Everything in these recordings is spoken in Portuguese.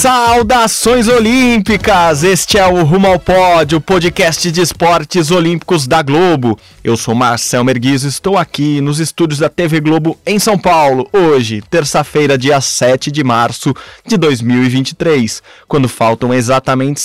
Saudações olímpicas! Este é o Rumo ao Pódio, podcast de esportes olímpicos da Globo. Eu sou Marcel Merguizo e estou aqui nos estúdios da TV Globo em São Paulo, hoje, terça-feira, dia 7 de março de 2023, quando faltam exatamente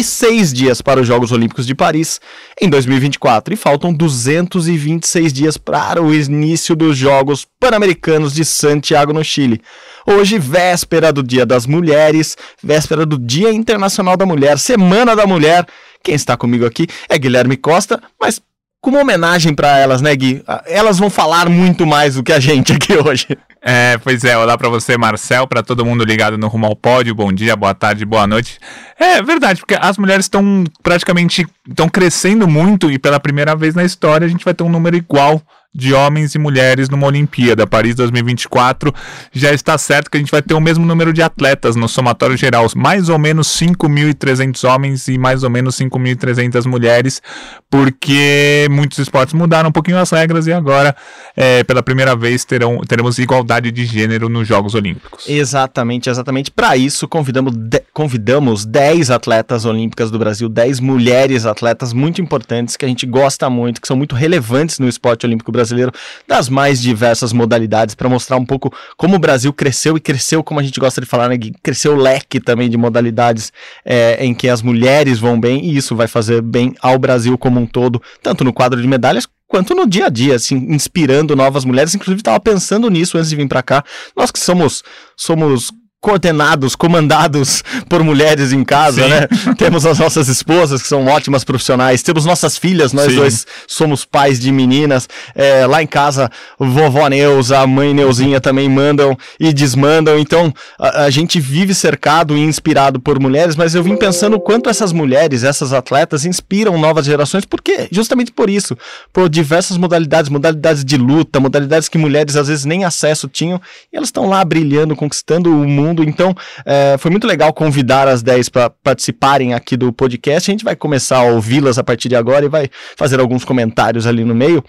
506 dias para os Jogos Olímpicos de Paris em 2024 e faltam 226 dias para o início dos Jogos Pan-Americanos de Santiago, no Chile. Hoje, véspera do Dia das Mulheres, véspera do Dia Internacional da Mulher, Semana da Mulher. Quem está comigo aqui é Guilherme Costa, mas com uma homenagem para elas, né, Gui? Elas vão falar muito mais do que a gente aqui hoje. É, pois é, olá para você, Marcel, para todo mundo ligado no Rumo ao Pódio, bom dia, boa tarde, boa noite. É verdade, porque as mulheres estão praticamente estão crescendo muito e pela primeira vez na história a gente vai ter um número igual de homens e mulheres numa Olimpíada. Paris 2024 já está certo que a gente vai ter o mesmo número de atletas no somatório geral, mais ou menos 5.300 homens e mais ou menos 5.300 mulheres, porque muitos esportes mudaram um pouquinho as regras e agora, é, pela primeira vez, terão, teremos igualdade de gênero nos Jogos Olímpicos. Exatamente, exatamente. Para isso, convidamos, de, convidamos 10 atletas olímpicas do Brasil, 10 mulheres atletas muito importantes que a gente gosta muito, que são muito relevantes no esporte olímpico brasileiro brasileiro das mais diversas modalidades para mostrar um pouco como o Brasil cresceu e cresceu, como a gente gosta de falar, né? Cresceu o leque também de modalidades é, em que as mulheres vão bem e isso vai fazer bem ao Brasil como um todo, tanto no quadro de medalhas quanto no dia a dia, assim, inspirando novas mulheres. Inclusive, estava pensando nisso antes de vir para cá. Nós que somos somos coordenados, comandados por mulheres em casa, Sim. né? temos as nossas esposas, que são ótimas profissionais, temos nossas filhas, nós Sim. dois somos pais de meninas. É, lá em casa, vovó Neuza, a mãe Neuzinha também mandam e desmandam. Então, a, a, gente vive cercado e inspirado por mulheres, mas eu vim pensando o quanto essas mulheres, essas atletas, inspiram novas gerações, porque justamente por isso, por diversas modalidades, modalidades de luta, modalidades que mulheres às vezes nem acesso tinham, e elas estão lá brilhando, conquistando o mundo mundo. Então, é, foi muito legal convidar as 10 para participarem aqui do podcast. A gente vai começar a ouvi-las a partir de agora e vai fazer alguns comentários ali no meio.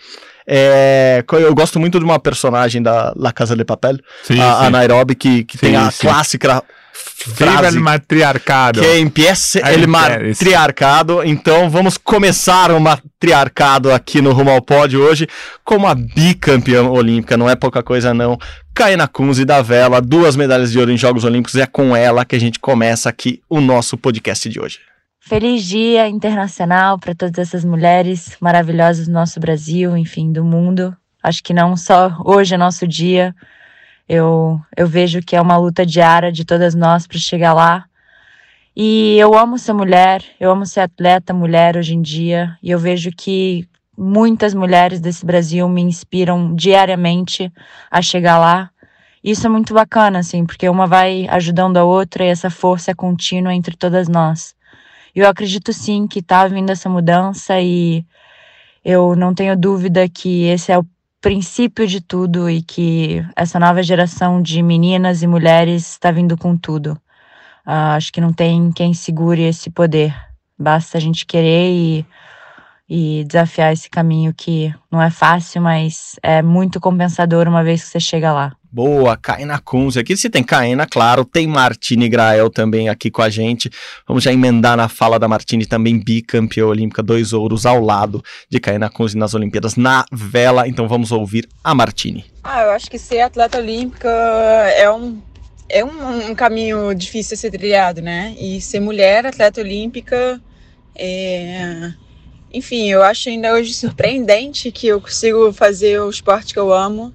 É, eu gosto muito de uma personagem da La Casa de Papel, sim, a, sim. a, Nairobi, que, que sim, tem a clássica frase o matriarcado. Que empiece el matriarcado. Então vamos começar o matriarcado aqui no Rumo ao Pódio hoje como a bicampeã olímpica. Não é pouca coisa não. Kaina Kunze da Vela, duas medalhas de ouro em Jogos Olímpicos. É com ela que a gente começa aqui o nosso podcast de hoje. Feliz Dia Internacional para todas essas mulheres maravilhosas do nosso Brasil, enfim, do mundo. Acho que não só hoje é nosso dia, eu, eu vejo que é uma luta diária de todas nós para chegar lá. E eu amo ser mulher, eu amo ser atleta mulher hoje em dia, e eu vejo que muitas mulheres desse Brasil me inspiram diariamente a chegar lá. Isso é muito bacana, assim, porque uma vai ajudando a outra e essa força é contínua entre todas nós. Eu acredito sim que está vindo essa mudança e eu não tenho dúvida que esse é o princípio de tudo e que essa nova geração de meninas e mulheres está vindo com tudo. Uh, acho que não tem quem segure esse poder. Basta a gente querer e, e desafiar esse caminho que não é fácil, mas é muito compensador uma vez que você chega lá. Boa, Kaina Kunze. Aqui você tem Kaina, claro, tem Martini Grael também aqui com a gente. Vamos já emendar na fala da Martini, também bicampeã olímpica, dois ouros ao lado de Kaina Kunze nas Olimpíadas na vela. Então vamos ouvir a Martini. Ah, eu acho que ser atleta olímpica é um é um, um caminho difícil a ser trilhado, né? E ser mulher atleta olímpica é enfim, eu acho ainda hoje surpreendente que eu consigo fazer o esporte que eu amo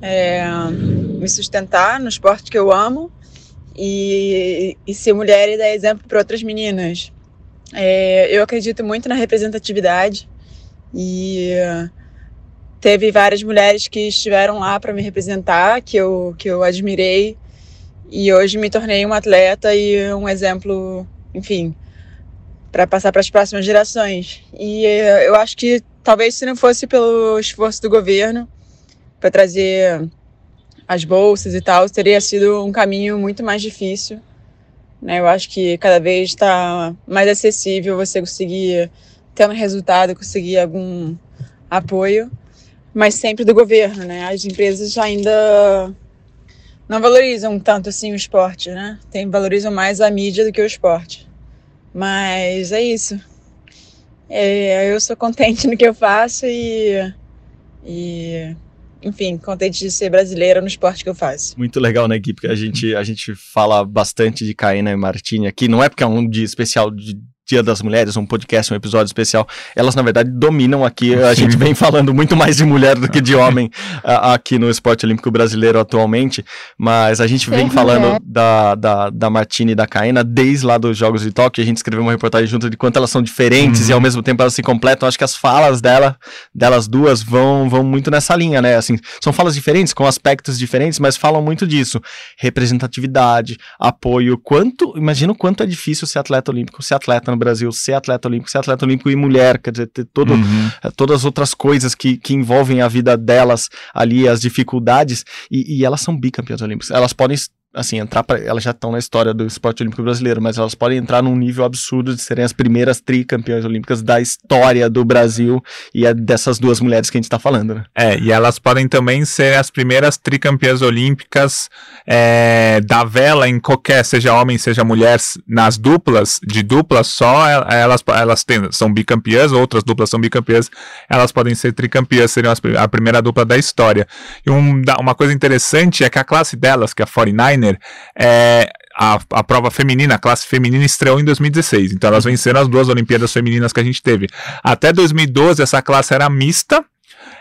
é, me sustentar no esporte que eu amo e, e ser mulher e dar exemplo para outras meninas. É, eu acredito muito na representatividade e teve várias mulheres que estiveram lá para me representar, que eu, que eu admirei e hoje me tornei uma atleta e um exemplo, enfim, para passar para as próximas gerações. E eu acho que talvez se não fosse pelo esforço do governo, para trazer as bolsas e tal, teria sido um caminho muito mais difícil. Né? Eu acho que cada vez está mais acessível você conseguir ter um resultado, conseguir algum apoio, mas sempre do governo, né? As empresas ainda não valorizam tanto assim o esporte, né? Tem, valorizam mais a mídia do que o esporte. Mas é isso. É, eu sou contente no que eu faço e, e enfim, contente de ser brasileira no esporte que eu faço. Muito legal, né, Gui? Porque a gente, a gente fala bastante de Caína e Martini aqui. Não é porque é um dia especial de Dia das Mulheres, um podcast, um episódio especial, elas na verdade dominam aqui. A Sim. gente vem falando muito mais de mulher do que de homem aqui no esporte olímpico brasileiro atualmente, mas a gente vem falando da, da, da Martini e da Caena desde lá dos Jogos de Tóquio. A gente escreveu uma reportagem junto de quanto elas são diferentes uhum. e ao mesmo tempo elas se completam. Acho que as falas dela, delas duas vão, vão muito nessa linha, né? Assim, são falas diferentes, com aspectos diferentes, mas falam muito disso. Representatividade, apoio. Quanto, imagina o quanto é difícil ser atleta olímpico, ser atleta no Brasil, ser atleta olímpico, ser atleta olímpico e mulher, quer dizer, ter todo, uhum. Eh, todas as outras coisas que, que envolvem a vida delas ali, as dificuldades, e, e elas são bicampeãs olímpicas. Elas podem assim, entrar para elas já estão na história do esporte olímpico brasileiro, mas elas podem entrar num nível absurdo de serem as primeiras tricampeãs olímpicas da história do Brasil e é dessas duas mulheres que a gente está falando, né? É, e elas podem também ser as primeiras tricampeãs olímpicas é, da vela em qualquer, seja homem, seja mulher, nas duplas, de duplas só, elas, elas têm, são bicampeãs, outras duplas são bicampeãs, elas podem ser tricampeãs, seriam as, a primeira dupla da história. E um, uma coisa interessante é que a classe delas, que é a 49 é, a, a prova feminina, a classe feminina estreou em 2016. Então elas venceram as duas Olimpíadas femininas que a gente teve. Até 2012 essa classe era mista.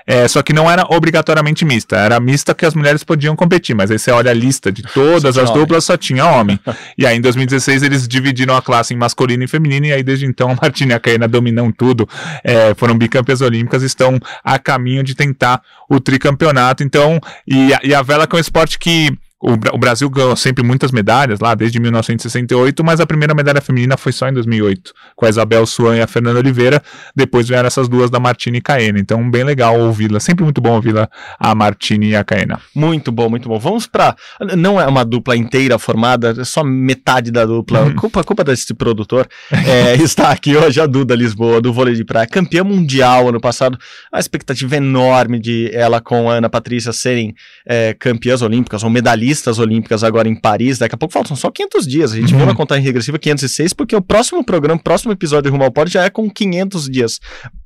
É, só que não era obrigatoriamente mista, era mista que as mulheres podiam competir, mas aí você olha a lista de todas as duplas, só tinha homem. e aí em 2016 eles dividiram a classe em masculino e feminino, e aí desde então a Martina e a Caena dominam tudo, é, foram bicampeãs olímpicas, estão a caminho de tentar o tricampeonato, então, e, e a vela que é um esporte que o, Brasil ganhou sempre muitas medalhas lá, desde 1968, mas a primeira medalha feminina foi só em 2008, com a Isabel Swan e a Fernanda Oliveira. Depois vieram essas duas da Martini e Caena. Então, bem legal ouvi-la. Sempre muito bom ouvi-la, a Martini e a Caena. Muito bom, muito bom. Vamos para. Não é uma dupla inteira formada, é só metade da dupla. Uhum. Culpa, culpa desse produtor. É, está aqui hoje a Duda Lisboa, do vôlei de praia, campeã mundial ano passado. A expectativa enorme de ela com a Ana Patrícia serem é, campeãs olímpicas ou medalhistas medalhistas olímpicas agora em Paris. Daqui a pouco faltam só 500 dias. A gente uhum. viu na contagem regressiva 506, porque o próximo programa, o próximo episódio de Rumo ao Pódio já é com 500 dias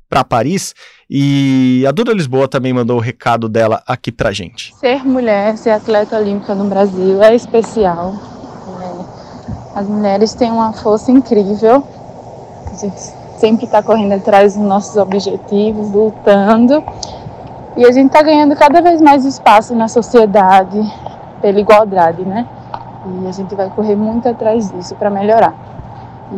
para Paris. E a Duda Lisboa também mandou o recado dela aqui pra gente. Ser mulher, ser atleta olímpica no Brasil é especial. É. As mulheres têm uma força incrível. A gente sempre está correndo atrás dos nossos objetivos, lutando. E a gente está ganhando cada vez mais espaço na sociedade, pela igualdade, né? E a gente vai correr muito atrás disso para melhorar.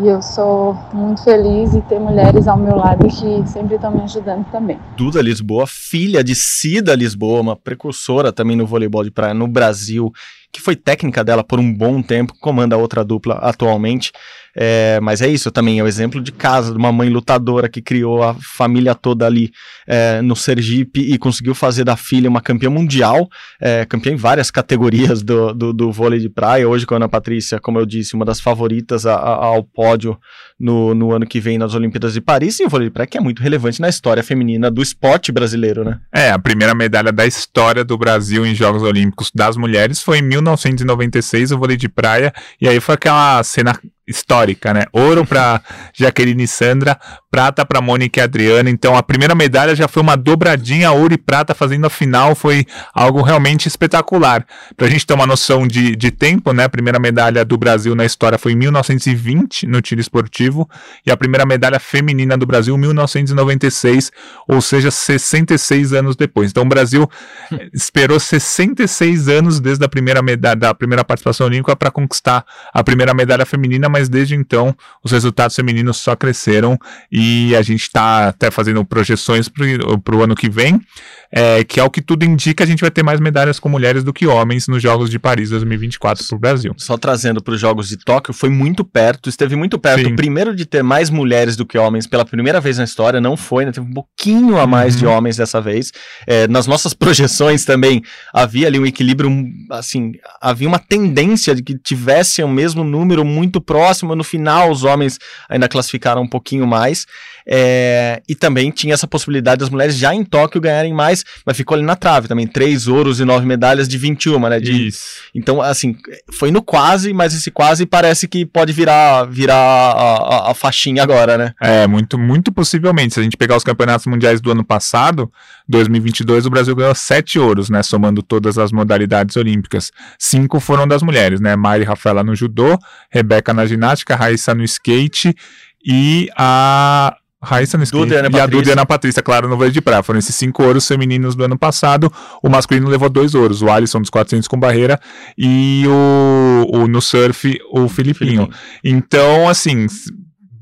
E eu sou muito feliz de ter mulheres ao meu lado que sempre estão me ajudando também. Duda Lisboa, filha de Cida Lisboa, uma precursora também no voleibol de praia no Brasil, que foi técnica dela por um bom tempo, comanda outra dupla atualmente. É, mas é isso também, é o exemplo de casa, de uma mãe lutadora que criou a família toda ali é, no Sergipe e conseguiu fazer da filha uma campeã mundial, é, campeã em várias categorias do, do, do, vôlei de praia. Hoje, com a Ana Patrícia, como eu disse, uma das favoritas a, a, ao pódio no, no ano que vem nas Olimpíadas de Paris, e o vôlei de praia que é muito relevante na história feminina do esporte brasileiro, né? É, a primeira medalha da história do Brasil em Jogos Olímpicos das mulheres foi em 1996, o vôlei de praia, e aí foi aquela cena histórica, né? Ouro para Jaqueline e Sandra, prata para Mônica e Adriana. Então a primeira medalha já foi uma dobradinha, ouro e prata, fazendo a final. Foi algo realmente espetacular. Para a gente ter uma noção de, de tempo, né? A primeira medalha do Brasil na história foi em 1920 no tiro esportivo e a primeira medalha feminina do Brasil em 1996, ou seja, 66 anos depois. Então o Brasil esperou 66 anos desde a primeira medalha, da primeira participação olímpica para conquistar a primeira medalha feminina mas desde então os resultados femininos só cresceram e a gente está até fazendo projeções para o ano que vem. É, que é o que tudo indica, a gente vai ter mais medalhas com mulheres do que homens nos Jogos de Paris 2024 para o Brasil. Só trazendo para os Jogos de Tóquio, foi muito perto, esteve muito perto. Sim. Primeiro de ter mais mulheres do que homens pela primeira vez na história, não foi, né? Teve um pouquinho a mais Uhum. de homens dessa vez. É, nas nossas projeções também havia ali um equilíbrio, assim, havia uma tendência de que tivesse o mesmo número muito próximo. No final, os homens ainda classificaram um pouquinho mais. É, e também tinha essa possibilidade das mulheres já em Tóquio ganharem mais, mas ficou ali na trave também. Três ouros e nove medalhas de 21, né? De, Isso. então, assim, foi no quase, mas esse quase parece que pode virar, virar a, a- a faixinha agora, né? É, muito, muito possivelmente. Se a gente pegar os campeonatos mundiais do ano passado, 2022, o Brasil ganhou sete ouros, né? Somando todas as modalidades olímpicas. Cinco foram das mulheres, né? Mari Rafaela no judô, Rebeca na ginástica, Raíssa no skate e a. Raíssa Duda e e a. Duda e Ana Patrícia, claro, no vôlei de praia. Foram esses cinco ouros femininos do ano passado. O masculino levou dois ouros. O Alisson dos 400 com barreira e o, o no surf, o Filipinho. Então, assim,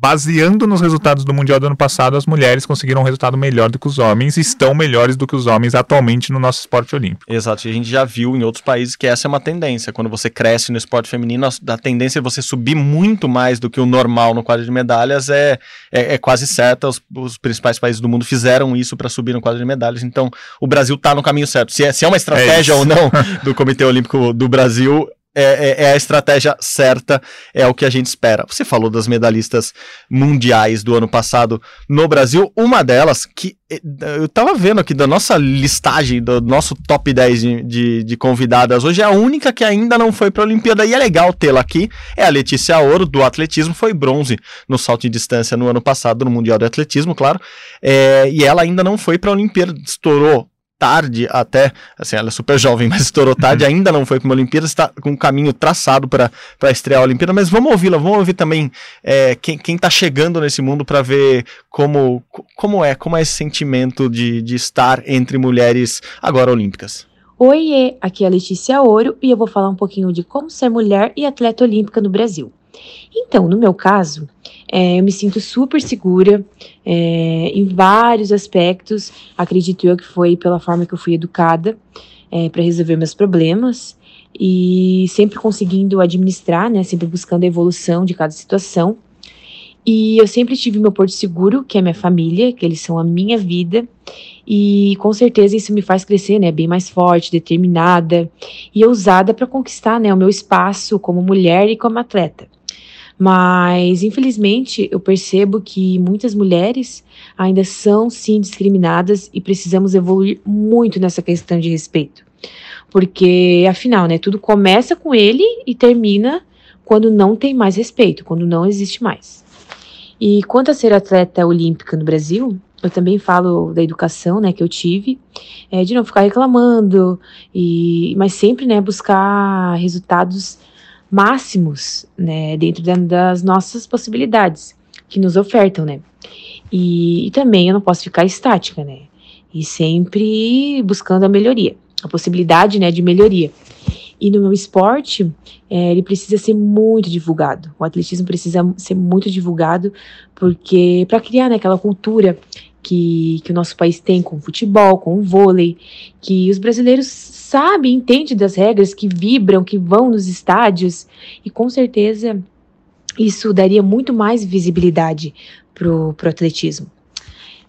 baseando nos resultados do Mundial do ano passado, as mulheres conseguiram um resultado melhor do que os homens e estão melhores do que os homens atualmente no nosso esporte olímpico. Exato, e a gente já viu em outros países que essa é uma tendência. Quando você cresce no esporte feminino, a, tendência é você subir muito mais do que o normal no quadro de medalhas é, é, é quase certa. Os, os principais países do mundo fizeram isso para subir no quadro de medalhas, então o Brasil está no caminho certo. Se é, se é uma estratégia isso. ou não do Comitê Olímpico do Brasil. É, é- é a estratégia certa, é o que a gente espera. Você falou das medalhistas mundiais do ano passado no Brasil, uma delas que eh, eu tava vendo aqui da nossa listagem, do nosso top 10 de, de, de convidadas hoje, é a única que ainda não foi para a Olimpíada e é legal tê-la aqui. É a Letícia Ouro, do atletismo, foi bronze no salto de distância no ano passado, no Mundial de Atletismo, claro. É, e ela ainda não foi para a Olimpíada, estourou tarde até, assim, ela é super jovem, mas estourou tarde, ainda não foi para uma Olimpíada, está com um caminho traçado para estrear a Olimpíada, mas vamos ouvi-la, vamos ouvir também é, quem, quem tá chegando nesse mundo para ver como, co- como é, como é esse sentimento de, de estar entre mulheres agora olímpicas. Oiê, aqui é a Letícia Ouro e eu vou falar um pouquinho de como ser mulher e atleta olímpica no Brasil. Então, no meu caso, é, eu me sinto super segura é, em vários aspectos. Acredito eu que foi pela forma que eu fui educada para resolver meus problemas e sempre conseguindo administrar, né, sempre buscando a evolução de cada situação. E eu sempre tive meu porto seguro, que é minha família, que eles são a minha vida. E com certeza isso me faz crescer, né, bem mais forte, determinada e ousada para conquistar, né, o meu espaço como mulher e como atleta. Mas, infelizmente, eu percebo que muitas mulheres ainda são sim discriminadas e precisamos evoluir muito nessa questão de respeito. Porque, afinal, né, tudo começa com ele e termina quando não tem mais respeito, quando não existe mais. E quanto a ser atleta olímpica no Brasil, eu também falo da educação, né, que eu tive, é, de não ficar reclamando, e, mas sempre, né, buscar resultados máximos, né, dentro da- das nossas possibilidades que nos ofertam, né. E, e também eu não posso ficar estática, né, e sempre buscando a melhoria, a possibilidade, né, de melhoria. E no meu esporte, é, ele precisa ser muito divulgado. O atletismo precisa ser muito divulgado, porque para criar né, aquela cultura que, que o nosso país tem com o futebol, com o vôlei, que os brasileiros sabem, entendem das regras, que vibram, que vão nos estádios, e com certeza isso daria muito mais visibilidade pro, pro atletismo.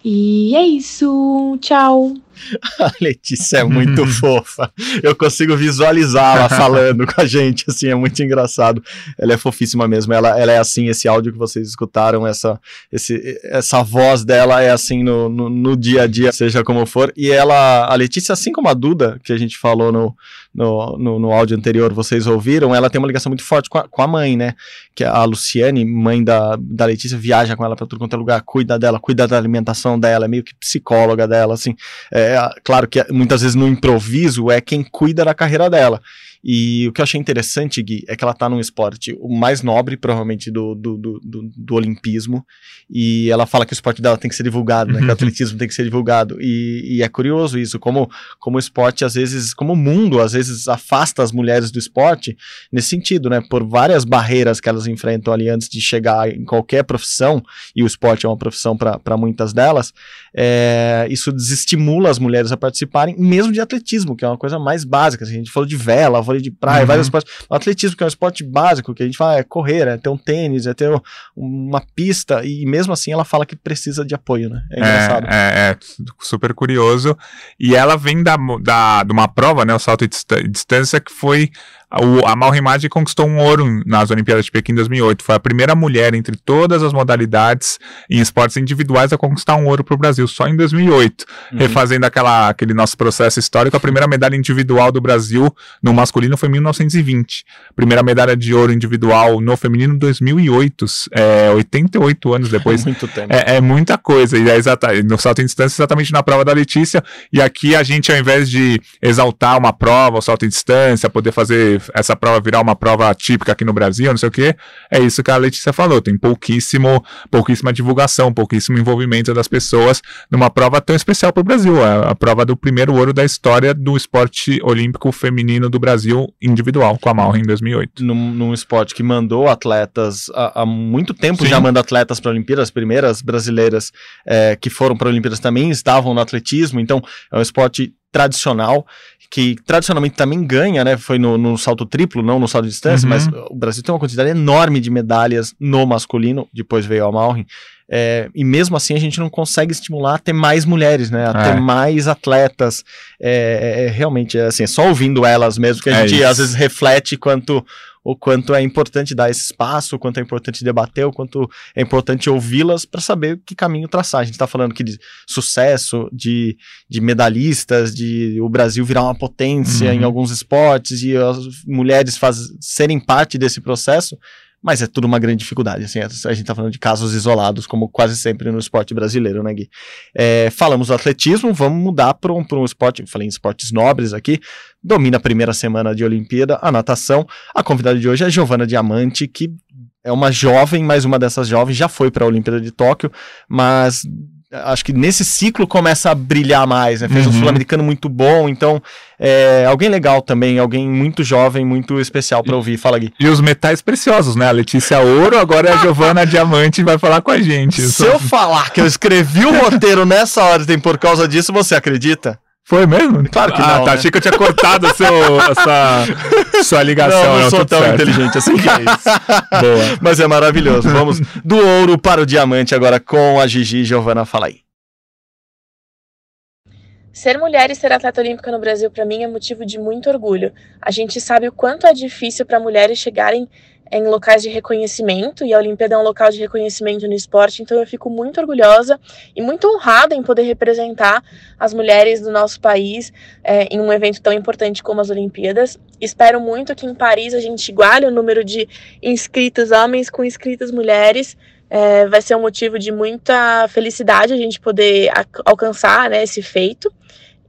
E é isso, tchau! A Letícia é muito fofa. Eu consigo visualizá-la falando com a gente, assim, é muito engraçado. Ela é fofíssima mesmo. Ela, ela é assim, esse áudio que vocês escutaram, essa, esse, essa voz dela é assim no, no, no dia a dia, seja como for. E ela, a Letícia, assim como a Duda, que a gente falou no, no, no, no áudio anterior, vocês ouviram, ela tem uma ligação muito forte com a, com a mãe, né? Que é a Luciane, mãe da, da Letícia, viaja com ela para tudo quanto é lugar, cuida dela, cuida da alimentação dela, é meio que psicóloga dela, assim. É, claro que muitas vezes no improviso é quem cuida da carreira dela. E o que eu achei interessante, Gui, é que ela tá num esporte o mais nobre, provavelmente, do, do, do, do, do olimpismo. E ela fala que o esporte dela tem que ser divulgado, né? Que o atletismo tem que ser divulgado. E, e é curioso isso, como, como o esporte, às vezes, como o mundo, às vezes, afasta as mulheres do esporte, nesse sentido, né? Por várias barreiras que elas enfrentam ali antes de chegar em qualquer profissão, e o esporte é uma profissão para muitas delas, é, isso desestimula as mulheres a participarem, mesmo de atletismo, que é uma coisa mais básica. Assim, a gente falou de vela, vôlei de praia, Uhum. vários esportes. O atletismo, que é um esporte básico, que a gente fala é correr, é ter um tênis, é ter um- uma pista, e mesmo assim ela fala que precisa de apoio, né? É engraçado. É, é, é super curioso. E ela vem da, da, de uma prova, né, o salto de distância, que foi a Malrim Maggi conquistou um ouro nas Olimpíadas de Pequim em 2008. Foi a primeira mulher entre todas as modalidades em esportes individuais a conquistar um ouro para o Brasil, só em 2008. Uhum. Refazendo aquela, aquele nosso processo histórico, a primeira medalha individual do Brasil no masculino foi em 1920. Primeira medalha de ouro individual no feminino em 2008, é, 88 anos depois. Muito tempo. É, é muita coisa, e é exata, no salto em distância, exatamente na prova da Letícia. E aqui a gente, ao invés de exaltar uma prova, o salto em distância, poder fazer essa prova virar uma prova típica aqui no Brasil, não sei o quê, é isso que a Letícia falou. Tem pouquíssimo, pouquíssima divulgação, pouquíssimo envolvimento das pessoas numa prova tão especial para o Brasil. A, a prova do primeiro ouro da história do esporte olímpico feminino do Brasil individual, com a Malra em 2008. num, num esporte que mandou atletas há, há muito tempo Sim. já manda atletas para a Olimpíada, as primeiras brasileiras é, que foram para a Olimpíadas também estavam no atletismo, então é um esporte tradicional que tradicionalmente também ganha, né? Foi no, no salto triplo, não no salto de distância, Uhum. mas o Brasil tem uma quantidade enorme de medalhas no masculino, depois veio a Malrin, é, e mesmo assim a gente não consegue estimular a ter mais mulheres, né? A É. ter mais atletas. É, é- é realmente assim, só ouvindo elas mesmo que a É gente isso. às vezes reflete quanto o quanto é importante dar esse espaço, o quanto é importante debater, o quanto é importante ouvi-las para saber que caminho traçar. A gente está falando aqui de sucesso, de, de medalhistas, de o Brasil virar uma potência Uhum. em alguns esportes e as mulheres faz, serem parte desse processo. Mas é tudo uma grande dificuldade. Assim, a gente tá falando de casos isolados, como quase sempre no esporte brasileiro, né, Gui? É, falamos do atletismo, vamos mudar para um, um esporte. Falei em esportes nobres aqui. Domina a primeira semana de Olimpíada, a natação. A convidada de hoje é Giovana Diamante, que é uma jovem, mas uma dessas jovens já foi para a Olimpíada de Tóquio, mas acho que nesse ciclo começa a brilhar mais, né? Fez um Uhum. sul-americano muito bom, então é alguém legal também, alguém muito jovem, muito especial para ouvir. Fala, Gui. E os metais preciosos, né? A Letícia Ouro, agora é a Giovana Diamante vai falar com a gente. Se eu falar que eu escrevi o roteiro nessa ordem por causa disso, você acredita? Foi mesmo? Claro que ah, não, tá. né? Achei que eu tinha cortado a seu, essa sua ligação. não, não sou tão certo. inteligente assim que é isso. Boa. Mas é maravilhoso. Vamos do ouro para o diamante agora com a Gigi Giovana. Fala aí. Ser mulher e ser atleta olímpica no Brasil, para mim, é motivo de muito orgulho. A gente sabe o quanto é difícil para mulheres chegarem em locais de reconhecimento, e a Olimpíada é um local de reconhecimento no esporte, então eu fico muito orgulhosa e muito honrada em poder representar as mulheres do nosso país é, em um evento tão importante como as Olimpíadas. Espero muito que em Paris a gente iguale o número de inscritos homens com inscritas mulheres. É, vai ser um motivo de muita felicidade a gente poder alcançar né, esse feito.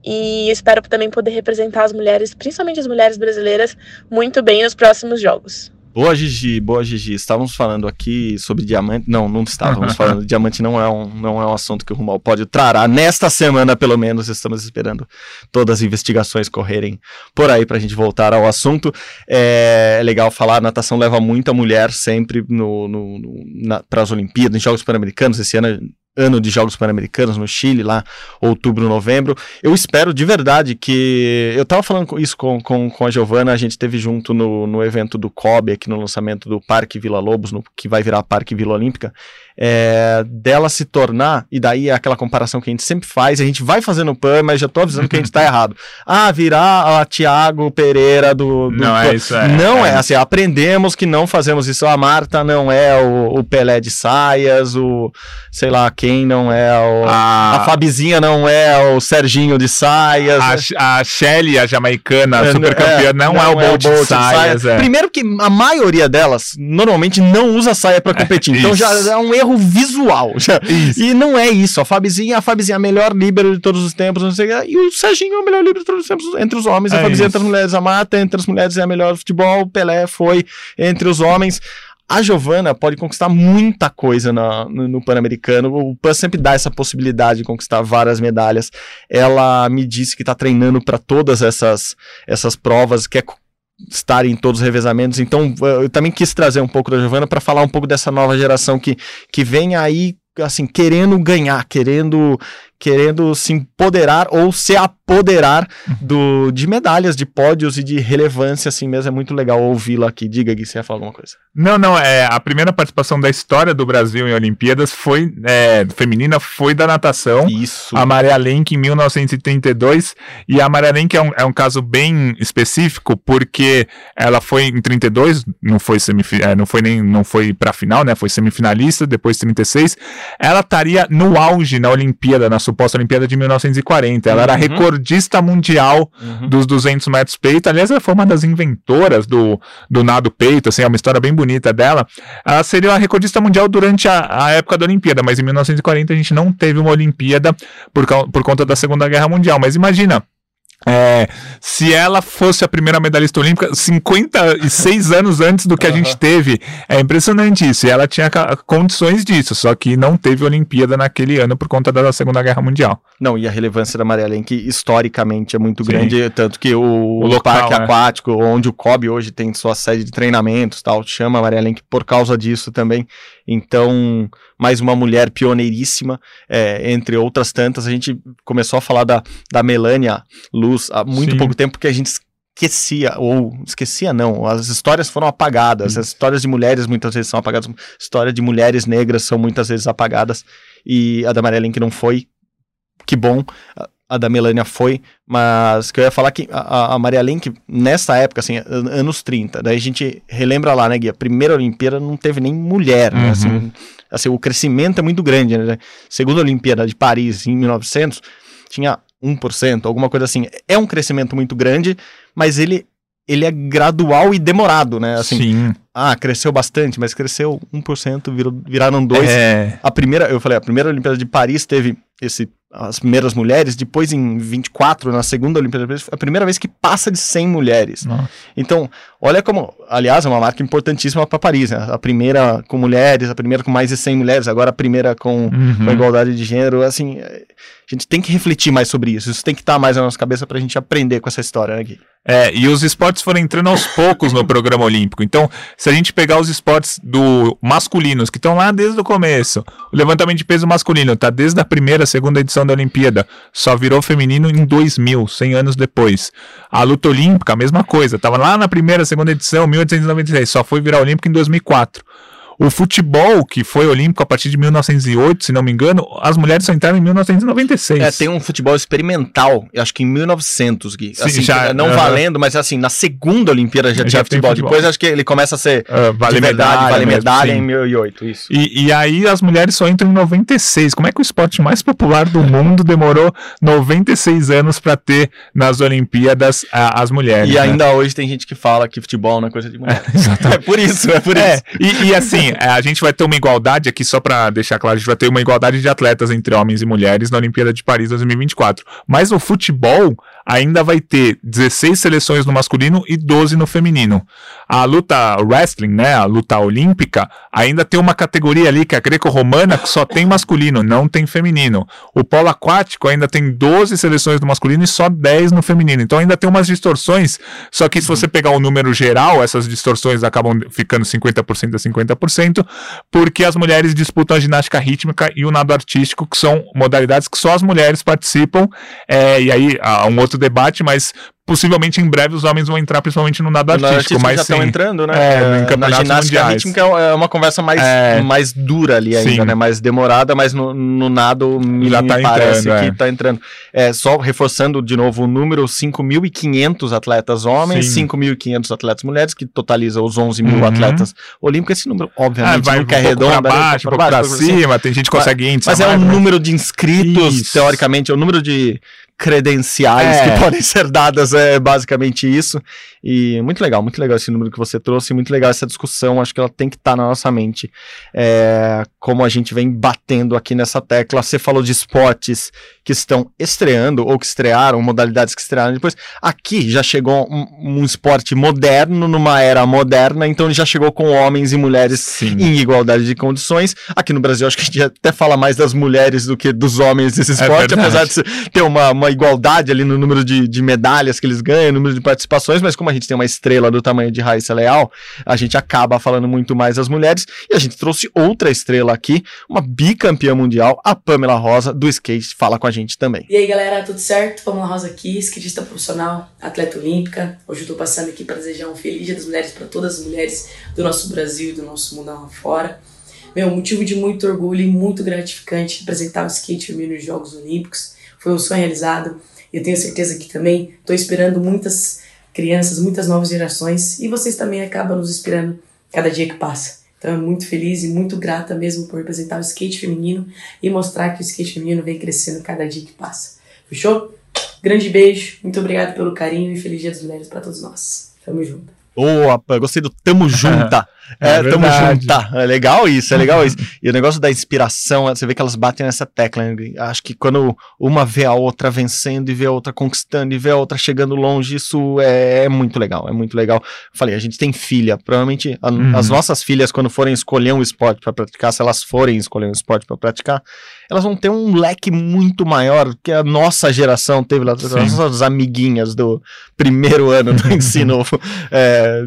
E espero também poder representar as mulheres, principalmente as mulheres brasileiras, muito bem nos próximos jogos. Boa, Gigi, boa, Gigi. Estávamos falando aqui sobre diamante. Não, não estávamos falando. Diamante não é um, não é um assunto que o Rumal pode trará. Nesta semana, pelo menos, estamos esperando todas as investigações correrem por aí para a gente voltar ao assunto. É, é, legal falar, a natação leva muita mulher sempre no, no, no para as Olimpíadas, em Jogos Pan-Americanos. Esse ano ano de Jogos Pan-Americanos no Chile, lá, outubro, novembro. Eu espero de verdade que. Eu tava falando isso com, com, com a Giovana, a gente teve junto no, no evento do COB, aqui no lançamento do Parque Vila Lobos, no, que vai virar Parque Vila Olímpica, é, dela se tornar, e daí é aquela comparação que a gente sempre faz, a gente vai fazendo PAN, mas já tô avisando que a gente tá errado. Ah, virar a Tiago Pereira do. do não é isso, é. Não é, é, assim, aprendemos que não fazemos isso. A Marta não é o, o Pelé de saias, o. sei lá quem não é o. A, a Fabizinha não é o Serginho de saias. A, a Shelly, a jamaicana, a super campeã, é, não, não, é o Bolt, é o Bolt de saias. É. Primeiro que a maioria delas normalmente não usa saia para competir. então já é um erro erro visual. E não é isso. A Fabizinha, a Fabizinha é a melhor líbero de todos os tempos, não sei o quê. E o Serginho é o melhor líbero de todos os tempos entre os homens. É a Fabizinha isso. entre as mulheres, a Mata entre as mulheres é a melhor futebol. Pelé foi entre os homens. A Giovana pode conquistar muita coisa na- no, no Pan-Americano. O Pan sempre dá essa possibilidade de conquistar várias medalhas. Ela me disse que está treinando para todas essas, essas provas, quer co- estar em todos os revezamentos. Então, eu também quis trazer um pouco da Giovana para falar um pouco dessa nova geração que, que vem aí assim querendo ganhar, querendo querendo se empoderar ou se apoderar do, de medalhas, de pódios e de relevância assim mesmo. É muito legal ouvi-la aqui. Diga, Gui, você ia falar alguma coisa. Não, não, é, a primeira participação da história do Brasil em Olimpíadas foi, é, feminina, foi da natação. Isso. A Maria Lenk em 1932. E a Maria Lenk é um, é um caso bem específico, porque ela foi em 32, não foi, semifi é, não foi nem não foi pra final, né? Foi semifinalista, depois 36. Ela estaria no auge na Olimpíada, na suposta Olimpíada de 1940. Ela era Uhum. recordista mundial dos 200 metros peito. Aliás, ela foi uma das inventoras do, do nado peito, assim, é uma história bem bonita dela. Ela seria a recordista mundial durante a, a época da Olimpíada, mas em 1940 a gente não teve uma Olimpíada por, por conta da Segunda Guerra Mundial. Mas imagina. É, se ela fosse a primeira medalhista olímpica 56 anos antes do que a gente teve, é impressionante isso. E ela tinha condições disso, só que não teve Olimpíada naquele ano por conta da Segunda Guerra Mundial. Não, e a relevância da Maria Lenk historicamente é muito Sim. grande, tanto que o, O local, parque né? aquático, onde o COB hoje tem sua sede de treinamentos, tal, chama a Maria Lenk por causa disso também. Então, mais uma mulher pioneiríssima, é, entre outras tantas. A gente começou a falar da, da Melania Luz há muito Sim. pouco tempo, porque a gente esquecia, ou esquecia não, as histórias foram apagadas, as histórias de mulheres muitas vezes são apagadas, história de mulheres negras são muitas vezes apagadas, e a da Maria Lenk não foi, que bom, a- da Melania foi, mas que eu ia falar que a, a- Maria Lenk, nessa época, assim, an- anos 30, daí a gente relembra lá, né, Gui, a primeira Olimpíada não teve nem mulher, né, Uhum. assim, assim, o crescimento é muito grande, né, segunda Olimpíada de Paris, em 1900, tinha 1%, alguma coisa assim, é um crescimento muito grande, mas ele, ele é gradual e demorado, né, assim, Sim. ah, cresceu bastante, mas cresceu 1%, virou, viraram 2%, É, a primeira, eu falei, a primeira Olimpíada de Paris teve esse as primeiras mulheres, depois em 24, na segunda Olimpíada foi a primeira vez que passa de 100 mulheres. Nossa. Então, olha como, aliás, é uma marca importantíssima para Paris, né? A primeira com mulheres, a primeira com mais de 100 mulheres, agora a primeira com, Uhum. com igualdade de gênero, assim, é, a gente tem que refletir mais sobre isso, isso tem que estar mais na nossa cabeça pra gente aprender com essa história, né, Gui? É, e os esportes foram entrando aos poucos no programa olímpico. Então, se a gente pegar os esportes do masculinos, que estão lá desde o começo, o levantamento de peso masculino tá desde a primeira, segunda edição da Olimpíada, só virou feminino em 2000, 100 anos depois. A luta olímpica, a mesma coisa, tava lá na primeira, segunda edição, 1896, só foi virar olímpico em 2004. O futebol, que foi olímpico a partir de 1908, se não me engano, as mulheres só entraram em 1996. É, tem um futebol experimental, eu acho que em 1900, Gui. Sim, assim, já- não aham. valendo, mas assim, na segunda Olimpíada já, Já tinha futebol. futebol. Depois acho que ele começa a ser Ah, vale verdade, medalha vale mesmo, medalha sim. em 1008, isso. E, e aí as mulheres só entram em 96. Como é que o esporte mais popular do mundo demorou 96 anos pra ter nas Olimpíadas a- as mulheres? E né? ainda hoje tem gente que fala que futebol não é coisa de mulher. É, por isso, é por É, isso. e, e assim, é, a gente vai ter uma igualdade aqui, só pra deixar claro, a gente vai ter uma igualdade de atletas entre homens e mulheres na Olimpíada de Paris 2024. Mas o futebol ainda vai ter 16 seleções no masculino e 12 no feminino. A luta wrestling, né, a luta olímpica, ainda tem uma categoria ali, que é a greco-romana, que só tem masculino, não tem feminino. O polo aquático ainda tem 12 seleções no masculino e só 10 no feminino. Então ainda tem umas distorções, só que se você pegar o número geral, essas distorções acabam ficando 50% a 50%, porque as mulheres disputam a ginástica rítmica e o nado artístico, que são modalidades que só as mulheres participam. É, e aí há um outro debate, mas possivelmente em breve os homens vão entrar principalmente no nado Na artístico, artística mas já estão entrando, né? É, É, na ginástica mundiais. rítmica é uma conversa mais, É. mais dura ali ainda, Sim. né? Mais demorada, mas no, no nado me Já tá parece entrando, que é. tá entrando. É, só reforçando de novo o número, 5.500 atletas homens, Sim. 5.500 atletas mulheres, que totaliza os 11 mil Uhum. atletas olímpicos. Esse número, Ah, obviamente, vai um nunca é pouco redondo. né? baixo, um assim. cima, tem gente que consegue. Mas a é o mas- número de inscritos, teoricamente, é o número de credenciais É. que podem ser dadas, é basicamente isso. E muito legal, muito legal esse número que você trouxe, muito legal essa discussão, acho que ela tem que estar na nossa mente. É, como a gente vem batendo aqui nessa tecla, você falou de esportes que estão estreando ou que estrearam, modalidades que estrearam depois. Aqui já chegou um, um esporte moderno, numa era moderna, então ele já chegou com homens e mulheres Sim. em igualdade de condições. Aqui no Brasil, acho que a gente até fala mais das mulheres do que dos homens nesse esporte, verdade. apesar de ter uma, uma igualdade ali no número de, de medalhas que eles ganham, no número de participações, mas como a gente tem uma estrela do tamanho de Raíssa Leal, a gente acaba falando muito mais das mulheres. E a gente trouxe outra estrela aqui, uma bicampeã mundial, a Pamela Rosa, do skate, fala com a gente também. E aí galera, tudo certo? Pamela Rosa aqui, skatista profissional, atleta olímpica. Hoje eu tô passando aqui para desejar um feliz Dia das Mulheres para todas as mulheres do nosso Brasil e do nosso mundo lá fora. Meu, motivo de muito orgulho e muito gratificante representar o skate feminino nos Jogos Olímpicos. Foi um sonho realizado. Eu tenho certeza que também estou esperando muitas crianças, muitas novas gerações e vocês também acabam nos inspirando cada dia que passa. Então, é muito feliz e muito grata mesmo por representar o skate feminino e mostrar que o skate feminino vem crescendo cada dia que passa. Fechou? Grande beijo, muito obrigado pelo carinho e feliz Dia das Mulheres para todos nós. Tamo junto. Boa, gostei do tamo junta. É É, tamo verdade. junta. É legal isso, é legal isso. E o negócio da inspiração, você vê que elas batem nessa tecla. Acho que quando uma vê a outra vencendo e vê a outra conquistando e vê a outra chegando longe, isso é, é muito legal, é muito legal. Falei, a gente tem filha, provavelmente a- Uhum. as nossas filhas, quando forem escolher um esporte para praticar, se elas forem escolher um esporte para praticar, elas vão ter um leque muito maior que a nossa geração teve lá, as nossas amiguinhas do primeiro ano do ensino é,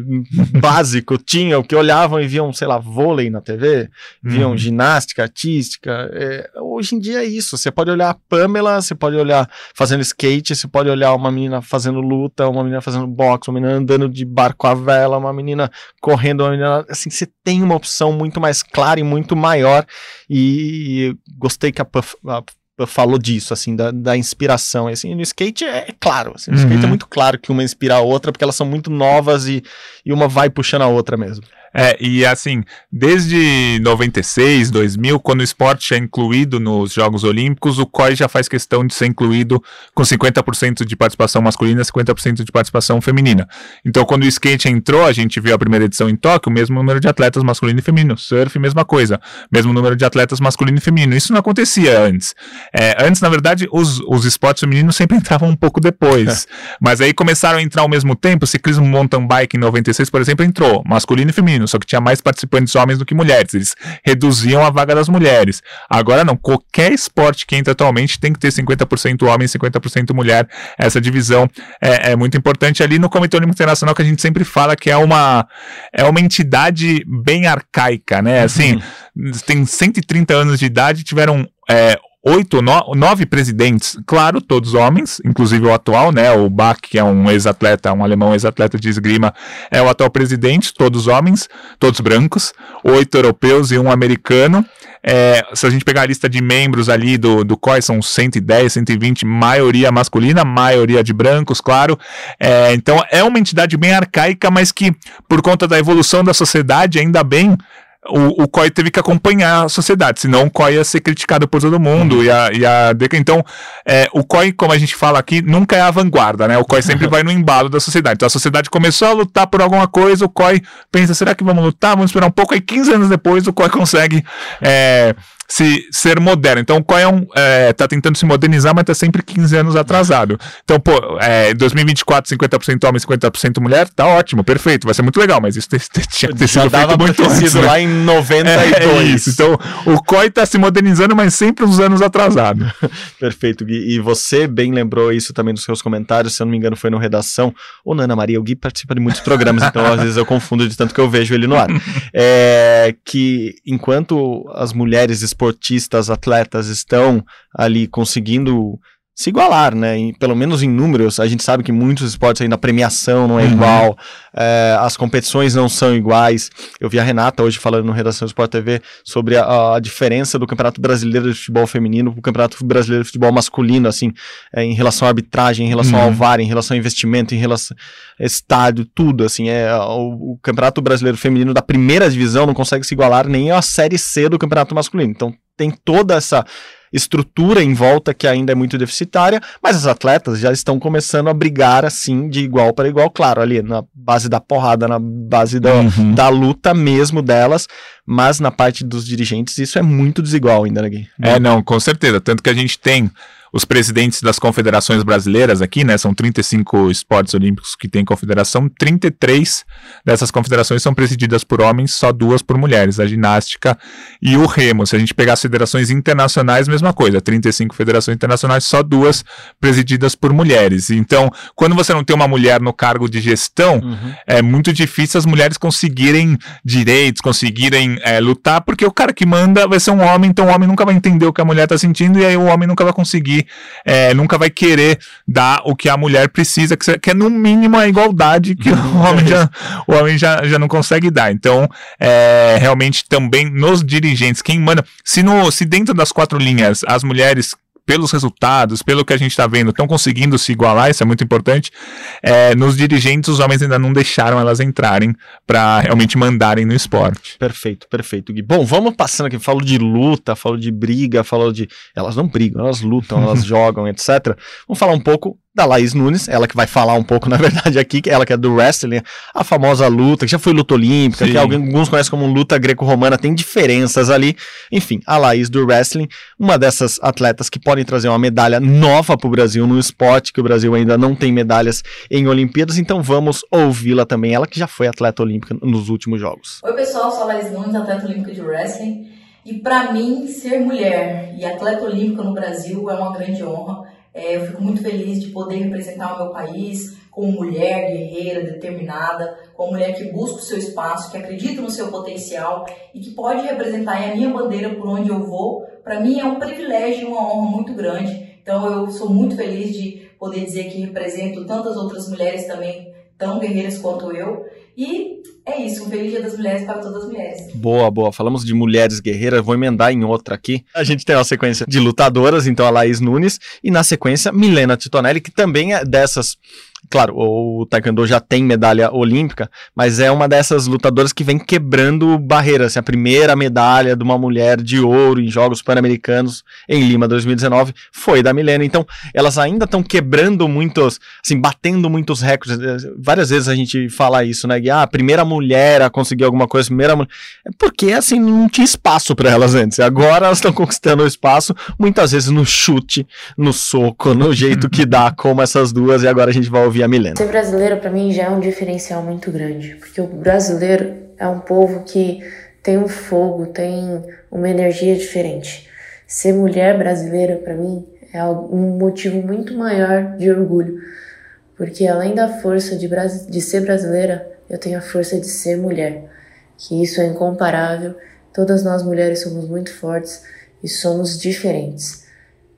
básico tinham, que olhavam e viam, sei lá, vôlei na TV, viam Uhum. ginástica artística. é, hoje em dia é isso. Você pode olhar a Pamela, você pode olhar fazendo skate, você pode olhar uma menina fazendo luta, uma menina fazendo boxe, uma menina andando de barco à vela, uma menina correndo, uma menina. Assim, você tem uma opção muito mais clara e muito maior. E gostei que a Pam a falou disso, assim, da, da inspiração. E, assim, no skate é, é claro. assim, no skate é Uhum. muito claro que uma inspira a outra, porque elas são muito novas e, e uma vai puxando a outra mesmo. É, e assim, desde 96, 2000, quando o esporte é incluído nos Jogos Olímpicos, o COI já faz questão de ser incluído com 50% de participação masculina e 50% de participação feminina. Então, quando o skate entrou, a gente viu a primeira edição em Tóquio, o mesmo número de atletas masculino e feminino. Surf, mesma coisa. Mesmo número de atletas masculino e feminino. Isso não acontecia antes. É, antes, na verdade, os, os esportes femininos sempre entravam um pouco depois. Mas aí começaram a entrar ao mesmo tempo. O ciclismo mountain bike em 96, por exemplo, entrou masculino e feminino, só que tinha mais participantes homens do que mulheres. Eles reduziam a vaga das mulheres. Agora não, qualquer esporte que entra atualmente tem que ter 50% homem, 50% mulher. Essa divisão é, é muito importante ali no Comitê Olímpico Internacional que a gente sempre fala que é uma é uma entidade bem arcaica, né? Assim, tem 130 anos de idade, tiveram é, oito, no- nove presidentes, claro, todos homens, inclusive o atual, né? O Bach, que é um ex-atleta, um alemão ex-atleta de esgrima, é o atual presidente, todos homens, todos brancos, oito europeus e um americano. É, se a gente pegar a lista de membros ali do, do COI, são 110, 120, maioria masculina, maioria de brancos, claro. É, então é uma entidade bem arcaica, mas que, por conta da evolução da sociedade, ainda bem, o, o COI teve que acompanhar a sociedade, senão o COI ia ser criticado por todo mundo. E a, e a então, é, o COI, como a gente fala aqui, nunca é a vanguarda, né? O COI sempre vai no embalo da sociedade. Então a sociedade começou a lutar por alguma coisa, o COI pensa, será que vamos lutar? Vamos esperar um pouco, aí 15 anos depois o COI consegue. é, se ser moderno. Então, o COI é um, é, tá tentando se modernizar, mas tá sempre 15 anos atrasado. Então, pô, é, 2024, 50% homem, 50% mulher, tá ótimo, perfeito, vai ser muito legal, mas isso tinha que ter sido feito muito antes. né? lá em 92. É isso. Então, o COI tá se modernizando, mas sempre uns anos atrasado. Perfeito, Gui. E você bem lembrou isso também nos seus comentários, se eu não me engano foi no Redação, ou na Ana Maria, o Gui participa de muitos programas, então às vezes eu confundo de tanto que eu vejo ele no ar. É, que enquanto as mulheres esportistas, atletas estão ali conseguindo se igualar, né? Em- pelo menos em números, a gente sabe que muitos esportes ainda a premiação não é Uhum. igual, é, as competições não são iguais. Eu vi a Renata hoje falando no Redação Sport TV sobre a, a diferença do Campeonato Brasileiro de Futebol Feminino para o Campeonato Brasileiro de Futebol Masculino, assim, é, em relação à arbitragem, em relação ao Uhum. VAR, em relação ao investimento, em relação a estádio, tudo, assim, é o, o Campeonato Brasileiro Feminino da primeira divisão não consegue se igualar nem à Série C do Campeonato Masculino. Então tem toda essa estrutura em volta que ainda é muito deficitária, mas as atletas já estão começando a brigar assim de igual para igual, claro, ali na base da porrada, na base da, uhum. da luta mesmo delas, mas na parte dos dirigentes isso é muito desigual ainda, né, Gui? É, não, com certeza. Tanto que a gente tem os presidentes das confederações brasileiras aqui, né? São 35 esportes olímpicos que tem confederação, 33 dessas confederações são presididas por homens, só duas por mulheres, a ginástica e o remo. Se a gente pegar as federações internacionais, mesma coisa, 35 federações internacionais, só duas presididas por mulheres. Então, quando você não tem uma mulher no cargo de gestão, uhum. é muito difícil as mulheres conseguirem direitos, conseguirem é, lutar, porque o cara que manda vai ser um homem, então o homem nunca vai entender o que a mulher está sentindo e aí o homem nunca vai conseguir é, nunca vai querer dar o que a mulher precisa, que, que é no mínimo a igualdade que o homem, já, o homem já, já não consegue dar. Então, é, realmente também nos dirigentes, quem manda, se, no, se dentro das quatro linhas as mulheres pelos resultados, pelo que a gente está vendo, estão conseguindo se igualar, isso é muito importante. É, nos dirigentes, os homens ainda não deixaram elas entrarem para realmente mandarem no esporte. Perfeito, perfeito, Gui. Bom, vamos passando aqui. Falo de luta, falo de briga, falo de. Elas não brigam, elas lutam, elas jogam, etc. Vamos falar um pouco da Laís Nunes, ela que vai falar um pouco, na verdade, aqui, ela que é do wrestling, a famosa luta, que já foi luta olímpica, Sim. que alguns conhecem como luta greco-romana, tem diferenças ali. Enfim, a Laís do wrestling, uma dessas atletas que podem trazer uma medalha nova para o Brasil no esporte, que o Brasil ainda não tem medalhas em Olimpíadas, então vamos ouvi-la também, ela que já foi atleta olímpica nos últimos jogos. Oi pessoal, sou a Laís Nunes, atleta olímpica de wrestling, e para mim, ser mulher e atleta olímpica no Brasil é uma grande honra. É, eu fico muito feliz de poder representar o meu país como mulher guerreira, determinada, como mulher que busca o seu espaço, que acredita no seu potencial e que pode representar a minha bandeira por onde eu vou. Para mim é um privilégio e uma honra muito grande. Então eu sou muito feliz de poder dizer que represento tantas outras mulheres também tão guerreiras quanto eu. E é isso, um feliz dia das mulheres para todas as mulheres. Boa, boa. Falamos de mulheres guerreiras, vou emendar em outra aqui. A gente tem uma sequência de lutadoras, então a Laís Nunes, e na sequência Milena Titonelli, que também é dessas Claro, o Taekwondo já tem medalha olímpica, mas é uma dessas lutadoras que vem quebrando barreiras. Assim, a primeira medalha de uma mulher de ouro em Jogos Pan-Americanos em Lima 2019 foi da Milena. Então, elas ainda estão quebrando muitos, assim, batendo muitos recordes. Várias vezes a gente fala isso, né? Que, ah, a primeira mulher a conseguir alguma coisa, primeira mulher. É porque, assim, não tinha espaço para elas antes. Agora elas estão conquistando o espaço, muitas vezes no chute, no soco, no jeito que dá, como essas duas, e agora a gente vai ouvir a Milena. Ser brasileiro para mim já é um diferencial muito grande, porque o brasileiro é um povo que tem um fogo, tem uma energia diferente. Ser mulher brasileira para mim é um motivo muito maior de orgulho, porque além da força de, de ser brasileira, eu tenho a força de ser mulher, que isso é incomparável. Todas nós mulheres somos muito fortes e somos diferentes.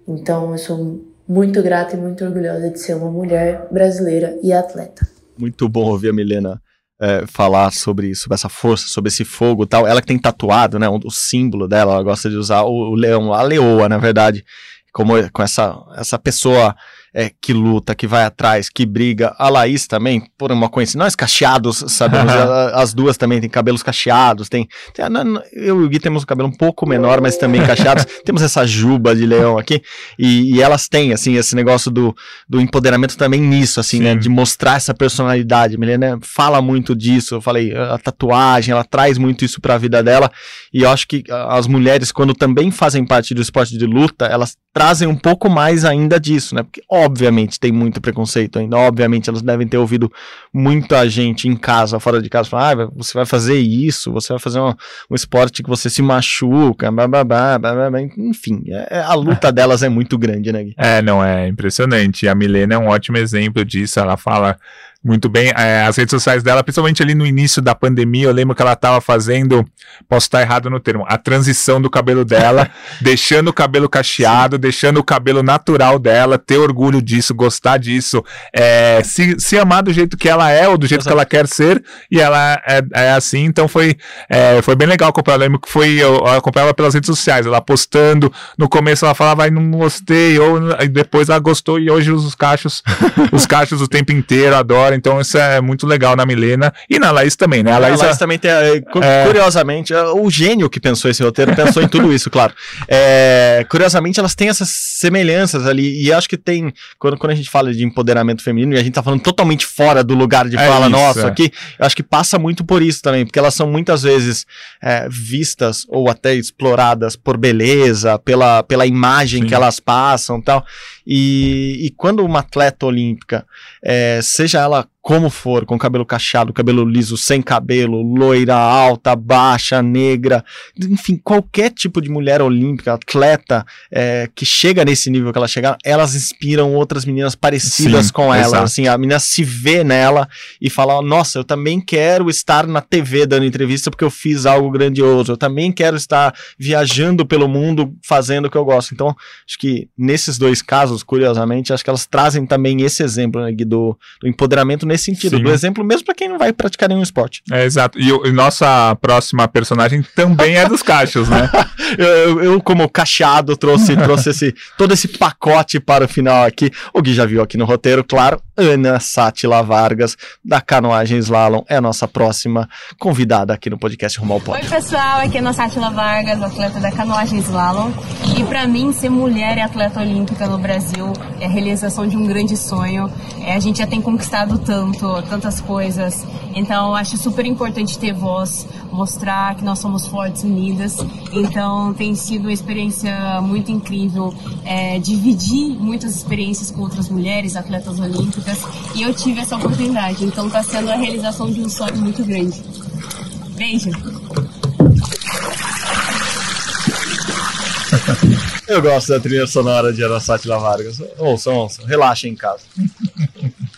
Então eu sou muito grata e muito orgulhosa de ser uma mulher brasileira e atleta. Muito bom ouvir a Milena é, falar sobre, sobre essa força, sobre esse fogo tal. Ela que tem tatuado, né, o símbolo dela, ela gosta de usar o, o leão, a leoa, na verdade, como com essa, essa pessoa é, que luta, que vai atrás, que briga. A Laís também, por uma coincidência, nós cacheados, sabemos, as duas também têm cabelos cacheados, tem, tem, eu e o Gui temos o cabelo um pouco menor, mas também cacheados, temos essa juba de leão aqui, e, e, elas têm, assim, esse negócio do, do empoderamento também nisso, assim, né, de mostrar essa personalidade, a Milena fala muito disso, eu falei, a tatuagem, ela traz muito isso para a vida dela, e eu acho que as mulheres, quando também fazem parte do esporte de luta, elas trazem um pouco mais ainda disso, né, porque obviamente tem muito preconceito ainda, obviamente elas devem ter ouvido muita gente em casa, fora de casa, falar, ah, você vai fazer isso, você vai fazer um, um esporte que você se machuca, blá, blá, blá, blá, blá. enfim, é, é a luta delas é muito grande, né? Gui? É, não, é impressionante, a Milena é um ótimo exemplo disso, ela fala muito bem. É, as redes sociais dela, principalmente ali no início da pandemia, eu lembro que ela estava fazendo, posso estar errado no termo, a transição do cabelo dela, deixando o cabelo cacheado, Sim. deixando o cabelo natural dela, ter orgulho disso, gostar disso, é, se, se amar do jeito que ela é ou do jeito Exato. que ela quer ser, e ela é, é assim, então foi, é, foi bem legal acompanhar. Eu lembro que foi, eu, eu acompanhava pelas redes sociais, ela postando, no começo ela falava, vai, não gostei, ou depois ela gostou, e hoje os cachos, os cachos o tempo inteiro, adoro então isso é muito legal na Milena e na Laís também, né? A Laís, a Laís também tem, é, curiosamente, é, o gênio que pensou esse roteiro pensou em tudo isso, claro. É, curiosamente, elas têm essas semelhanças ali, e acho que tem, quando, quando a gente fala de empoderamento feminino, e a gente tá falando totalmente fora do lugar de é fala isso, nosso aqui, eu acho que passa muito por isso também, porque elas são muitas vezes vistas ou até exploradas por beleza, pela, pela imagem Sim. que elas passam tal. E, e quando uma atleta olímpica, é, seja ela como for, com cabelo cacheado, cabelo liso, sem cabelo, loira, alta, baixa, negra, enfim, qualquer tipo de mulher olímpica, atleta é, que chega nesse nível que ela chega, elas inspiram outras meninas parecidas Sim, com ela. Assim, a menina se vê nela e fala: Nossa, eu também quero estar na TV dando entrevista porque eu fiz algo grandioso. Eu também quero estar viajando pelo mundo fazendo o que eu gosto. Então, acho que nesses dois casos, curiosamente, acho que elas trazem também esse exemplo né, do, do empoderamento nesse sentido, Sim. do exemplo mesmo para quem não vai praticar nenhum esporte. É, exato. E, e nossa próxima personagem também é dos cachos, né? eu, eu, eu, como cacheado, trouxe, trouxe esse, todo esse pacote para o final aqui. O Gui já viu aqui no roteiro, claro. Ana Sátila Vargas, da Canoagem Slalom, é a nossa próxima convidada aqui no podcast Rumo ao Pódio. Oi, pessoal, aqui é a Ana Sátila Vargas, atleta da Canoagem Slalom. E para mim, ser mulher e atleta olímpica no Brasil é a realização de um grande sonho. É, a gente já tem conquistado tanto, tantas coisas. Então, acho super importante ter voz, mostrar que nós somos fortes, unidas. Então, tem sido uma experiência muito incrível é, dividir muitas experiências com outras mulheres, atletas olímpicas, e eu tive essa oportunidade. Então, está sendo a realização de um sonho muito grande. Beijo! Eu gosto da trilha sonora de Arasatila Vargas. Ouçam, ouçam. Relaxem em casa.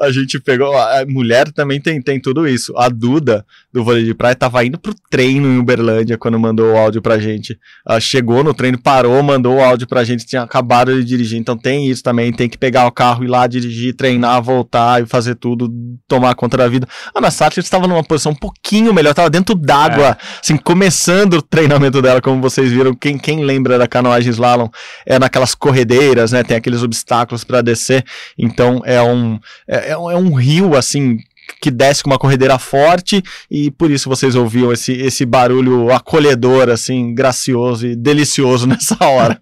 a gente pegou. A mulher também tem, tem tudo isso. A Duda, do vôlei de praia, tava indo pro treino em Uberlândia quando mandou o áudio pra gente. Ela chegou no treino, parou, mandou o áudio pra gente, tinha acabado de dirigir. Então tem isso também, tem que pegar o carro, ir lá dirigir, treinar, voltar e fazer tudo, tomar conta da vida. A Ana Sattler estava numa posição um pouquinho melhor, estava dentro d'água, é. assim, começando o treinamento dela, como vocês viram. Quem, quem lembra da canoagem slalom é naquelas corredeiras, né? Tem aqueles obstáculos para descer. Então é um. É, é, é, um rio assim que desce com uma corredeira forte e por isso vocês ouviam esse, esse barulho acolhedor, assim, gracioso e delicioso nessa hora.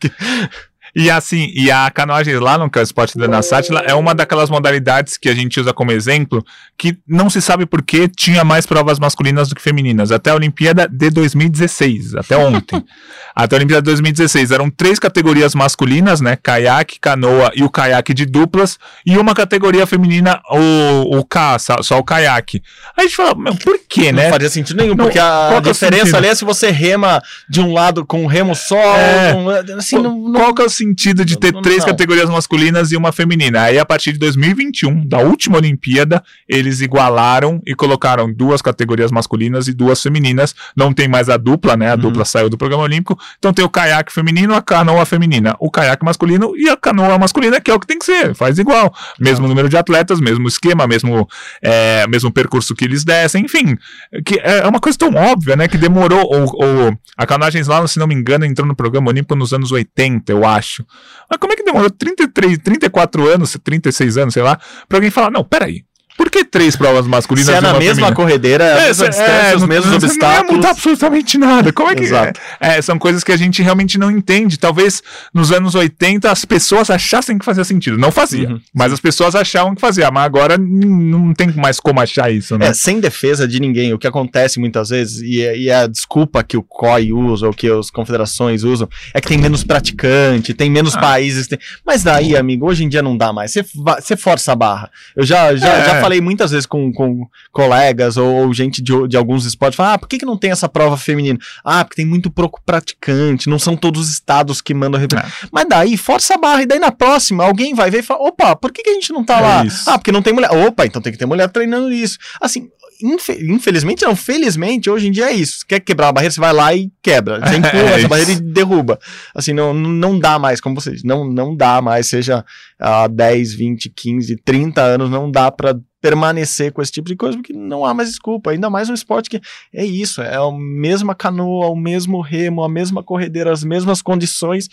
E assim, e a canoagem slalom, que é o esporte da Sátila, é uma daquelas modalidades que a gente usa como exemplo, que não se sabe por que tinha mais provas masculinas do que femininas. Até a Olimpíada de 2016, até ontem. até a Olimpíada de 2016, eram três categorias masculinas, né? Caiaque, canoa e o caiaque de duplas, e uma categoria feminina, o, o K, só o caiaque. Aí a gente fala, por quê, né? Não faria sentido nenhum, não, porque a, é diferença ali é se você rema de um lado com um remo só, é, um, assim, qual, não, não... qual que é o sentido de ter três categorias masculinas e uma feminina. Aí, a partir de 2021, da última Olimpíada, eles igualaram e colocaram duas categorias masculinas e duas femininas. Não tem mais a dupla, né? A uhum. dupla saiu do programa olímpico. Então tem o caiaque feminino, a canoa feminina. O caiaque masculino e a canoa masculina, que é o que tem que ser. Faz igual. Mesmo número de atletas, mesmo esquema, mesmo, é, mesmo percurso que eles descem, enfim. Que é uma coisa tão óbvia, né? Que demorou. Ou, ou a canoagem lá, se não me engano, entrou no programa olímpico nos anos 80, eu acho acho. Mas como é que demorou 33, 34 anos, 36 anos, sei lá, pra alguém falar, não, peraí, por que três provas masculinas Se é na mesma feminina? corredeira, é, mesma distância, é, os mesmos obstáculos. Não ia mudar absolutamente nada. Como é que é? é? São coisas que a gente realmente não entende. Talvez nos anos 80 as pessoas achassem que fazia sentido. Não fazia, uhum. mas as pessoas achavam que fazia. Mas agora não tem mais como achar isso, né? É, sem defesa de ninguém. O que acontece muitas vezes, e, é, e é a desculpa que o COI usa, ou que as confederações usam, é que tem menos praticante, tem menos ah. países. Tem... Mas daí, amigo, hoje em dia não dá mais. Você força a barra. Eu já, já, é. já falei muitas vezes com, com colegas ou, ou gente de, de, alguns esportes, fala, ah, por que, que não tem essa prova feminina? Ah, porque tem muito pouco praticante, não são todos os estados que mandam é. Mas daí, força a barra, e daí na próxima, alguém vai ver e fala, opa, por que, que a gente não tá é lá? Isso. Ah, porque não tem mulher. Opa, então tem que ter mulher treinando isso. Assim, infelizmente não, felizmente, hoje em dia é isso. Você quer quebrar a barreira, você vai lá e quebra. Você empurra é essa barreira e derruba. Assim, não, não dá mais, como vocês, não, não dá mais, seja há 10, 20, 15, 30 anos, não dá para permanecer com esse tipo de coisa, porque não há mais desculpa. Ainda mais um esporte que é isso, é a mesma canoa, o mesmo remo, a mesma corredeira, as mesmas condições.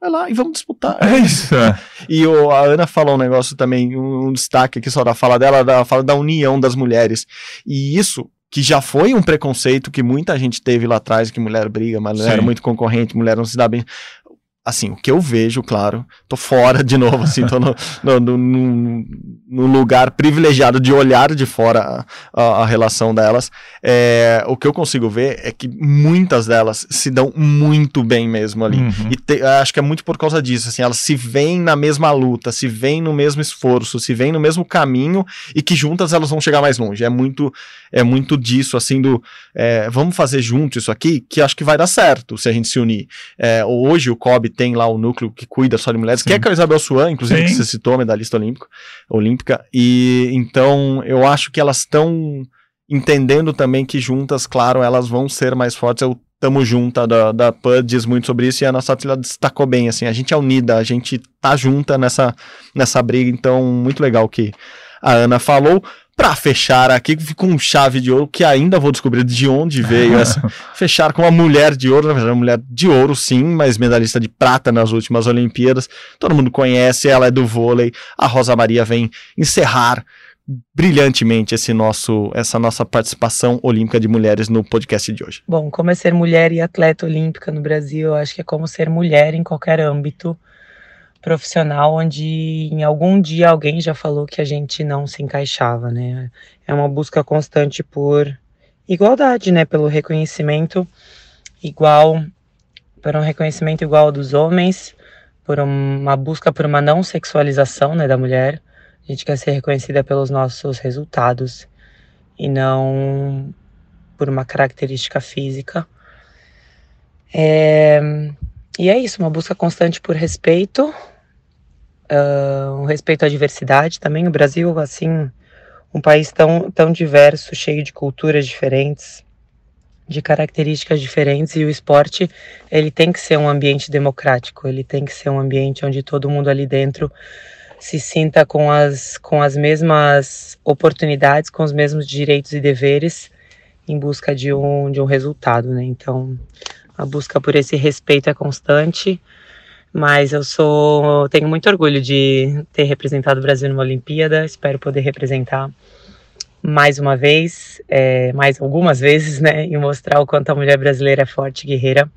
vai lá e vamos disputar. É isso. E o, a Ana falou um negócio também, um, um destaque aqui só da fala dela, da fala da união das mulheres. E isso que já foi um preconceito que muita gente teve lá atrás, que mulher briga, mulher Sim. é muito concorrente, mulher não se dá bem. Assim, o que eu vejo, claro, tô fora de novo, assim, tô no, no, no, no- lugar privilegiado de olhar de fora a, a- a relação delas. É, o que eu consigo ver é que muitas delas se dão muito bem mesmo ali. Uhum. E te- acho que é muito por causa disso, assim, elas se veem na mesma luta, se veem no mesmo esforço, se veem no mesmo caminho e que juntas elas vão chegar mais longe. É muito, é muito disso, assim, do é, vamos fazer junto isso aqui, que acho que vai dar certo se a gente se unir. É, hoje o COB tem lá o núcleo que cuida só de mulheres, que é com a Isabel Suan, inclusive, Sim. que você citou, medalhista olímpico, olímpica, e então eu acho que elas estão entendendo também que juntas, claro, elas vão ser mais fortes. Eu tamo junta da, da PAN diz muito sobre isso e a nossa atleta destacou bem, assim, a gente é unida, a gente tá junta nessa, nessa briga, então muito legal que a Ana falou. Pra fechar aqui com chave de ouro, que ainda vou descobrir de onde veio essa. fechar com uma mulher de ouro, na verdade, uma mulher de ouro, sim, mas medalhista de prata nas últimas Olimpíadas. Todo mundo conhece, ela é do vôlei. A Rosa Maria vem encerrar brilhantemente esse nosso, essa nossa participação olímpica de mulheres no podcast de hoje. Bom, como é ser mulher e atleta olímpica no Brasil, eu acho que é como ser mulher em qualquer âmbito profissional onde em algum dia alguém já falou que a gente não se encaixava, né? É uma busca constante por igualdade, né? Pelo reconhecimento igual, por um reconhecimento igual dos homens, por uma busca por uma não sexualização, né, da mulher. A gente quer ser reconhecida pelos nossos resultados e não por uma característica física. É, e é isso, uma busca constante por respeito, um respeito à diversidade também. O Brasil, assim, um país tão, tão diverso, cheio de culturas diferentes, de características diferentes, e o esporte, ele tem que ser um ambiente democrático, ele tem que ser um ambiente onde todo mundo ali dentro se sinta com as, com as mesmas oportunidades, com os mesmos direitos e deveres, em busca de um, de um resultado, né? Então, a busca por esse respeito é constante, mas eu sou tenho muito orgulho de ter representado o Brasil numa Olimpíada, espero poder representar mais uma vez, é, mais algumas vezes, né, e mostrar o quanto a mulher brasileira é forte e guerreira,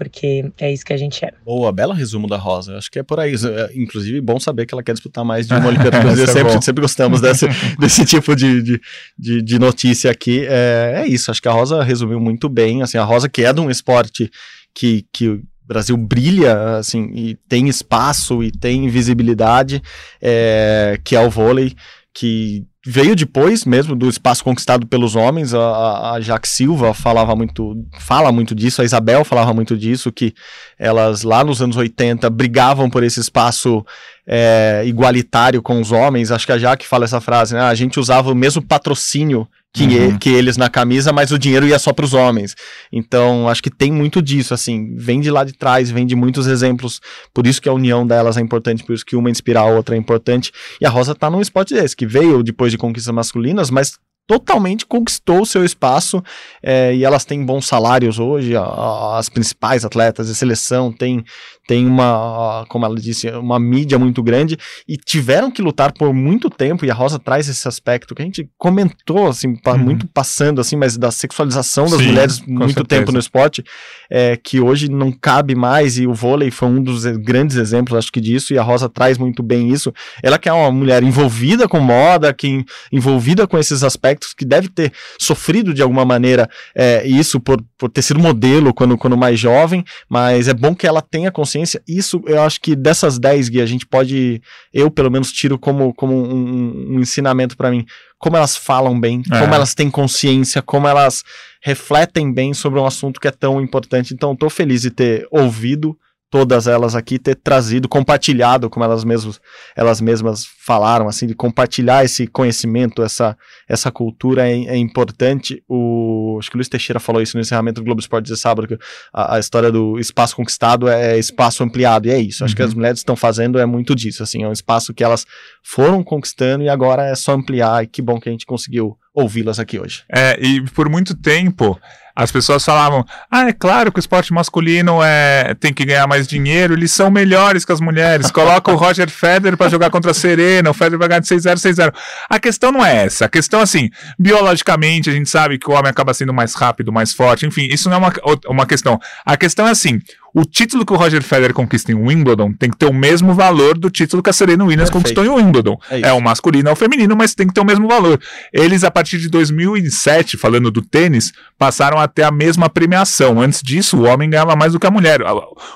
porque é isso que a gente é. Boa, belo resumo da Rosa. Acho que é por aí. É, Inclusive, bom saber que ela quer disputar mais de uma Olimpíada. Isso é sempre, bom. sempre gostamos desse, desse tipo de, de, de, de notícia aqui. É, é isso, acho que a Rosa resumiu muito bem. Assim, a Rosa, que é de um esporte que, que Brasil brilha, assim, e tem espaço e tem visibilidade, é, que é o vôlei, que veio depois mesmo do espaço conquistado pelos homens. A, a, Jaque Silva falava muito, fala muito disso, a Isabel falava muito disso, que elas lá nos anos 80 brigavam por esse espaço é, igualitário com os homens. Acho que a Jaque fala essa frase, né? A gente usava o mesmo patrocínio que, Uhum. que eles na camisa, mas o dinheiro ia só para os homens. Então, acho que tem muito disso, assim, vem de lá de trás, vem de muitos exemplos. Por isso que a união delas é importante, por isso que uma inspirar a outra é importante. E a Rosa tá num esporte desse, que veio depois de conquistas masculinas, mas totalmente conquistou o seu espaço é, e elas têm bons salários hoje, a- a- as principais atletas de seleção têm, têm uma, como ela disse, uma mídia muito grande e tiveram que lutar por muito tempo e a Rosa traz esse aspecto que a gente comentou, assim, pa- muito passando, assim, mas da sexualização das Sim, mulheres muito certeza. tempo no esporte, é, que hoje não cabe mais e o vôlei foi um dos grandes exemplos, acho que disso, e a Rosa traz muito bem isso. Ela que é uma mulher envolvida com moda, que envolvida com esses aspectos, que deve ter sofrido de alguma maneira é, isso por, por ter sido modelo quando, quando mais jovem, mas é bom que ela tenha consciência. Isso eu acho que dessas 10 Gui, a gente pode, eu pelo menos tiro como, como um, um ensinamento para mim, como elas falam bem, É. como elas têm consciência, como elas refletem bem sobre um assunto que é tão importante. Então, estou feliz de ter ouvido todas elas aqui, ter trazido, compartilhado, como elas mesmas, elas mesmas falaram, assim, de compartilhar esse conhecimento, essa, essa cultura é, é importante. O, acho que o Luiz Teixeira falou isso no encerramento do Globo Esporte de sábado, que a, a história do espaço conquistado é espaço ampliado, e é isso. Acho que Uhum. as mulheres estão fazendo é muito disso, assim, é um espaço que elas foram conquistando e agora é só ampliar, e que bom que a gente conseguiu ouvi-las aqui hoje. É, e por muito tempo as pessoas falavam: ah, é claro que o esporte masculino é, tem que ganhar mais dinheiro, eles são melhores que as mulheres. Coloca o Roger Federer para jogar contra a Serena, o Federer vai ganhar de 6-0, 6-0. A questão não é essa. A questão, assim, biologicamente, a gente sabe que o homem acaba sendo mais rápido, mais forte, enfim, isso não é uma, uma questão. A questão é assim: o título que o Roger Federer conquista em Wimbledon tem que ter o mesmo valor do título que a Serena Williams Perfeito. conquistou em Wimbledon. É, é, o masculino ou o feminino, mas tem que ter o mesmo valor. Eles, a partir de 2007, falando do tênis, passaram a ter a mesma premiação. Antes disso, o homem ganhava mais do que a mulher.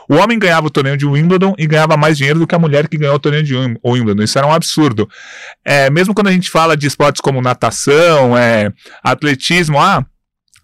O homem ganhava o torneio de Wimbledon e ganhava mais dinheiro do que a mulher que ganhou o torneio de Wimbledon. Isso era um absurdo. É, mesmo quando a gente fala de esportes como natação, é, atletismo, ah,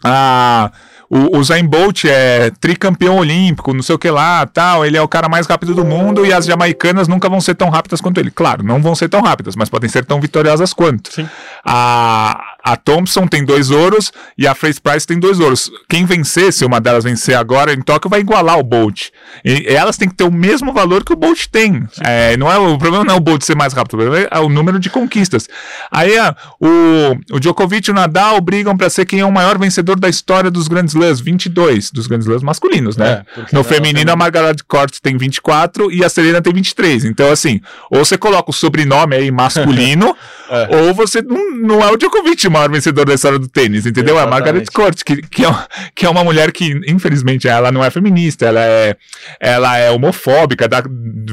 ah o, o Zayn Bolt é tricampeão olímpico, não sei o que lá, tal, ele é o cara mais rápido do mundo e as jamaicanas nunca vão ser tão rápidas quanto ele. Claro, não vão ser tão rápidas, mas podem ser tão vitoriosas quanto. Sim. A, a Thompson tem dois ouros e a Fraser Price tem dois ouros. Quem vencer, se uma delas vencer agora em Tóquio, vai igualar o Bolt. E, elas têm que ter o mesmo valor que o Bolt tem. É, não é, o problema não é o Bolt ser mais rápido, o problema é o número de conquistas. Aí o, o Djokovic e o Nadal brigam para ser quem é o maior vencedor da história dos grandes slams, 22 dos grandes slams masculinos, né? É, no feminino, a Margaret Court tem 24 e a Serena tem 23. Então, assim, ou você coloca o sobrenome aí masculino, é. ou você não, não é o Djokovic o maior vencedor da história do tênis, entendeu? Exatamente. É a Margaret Court, que, que, é, que é uma mulher que, infelizmente, ela não é feminista, ela é, ela é homofóbica, dá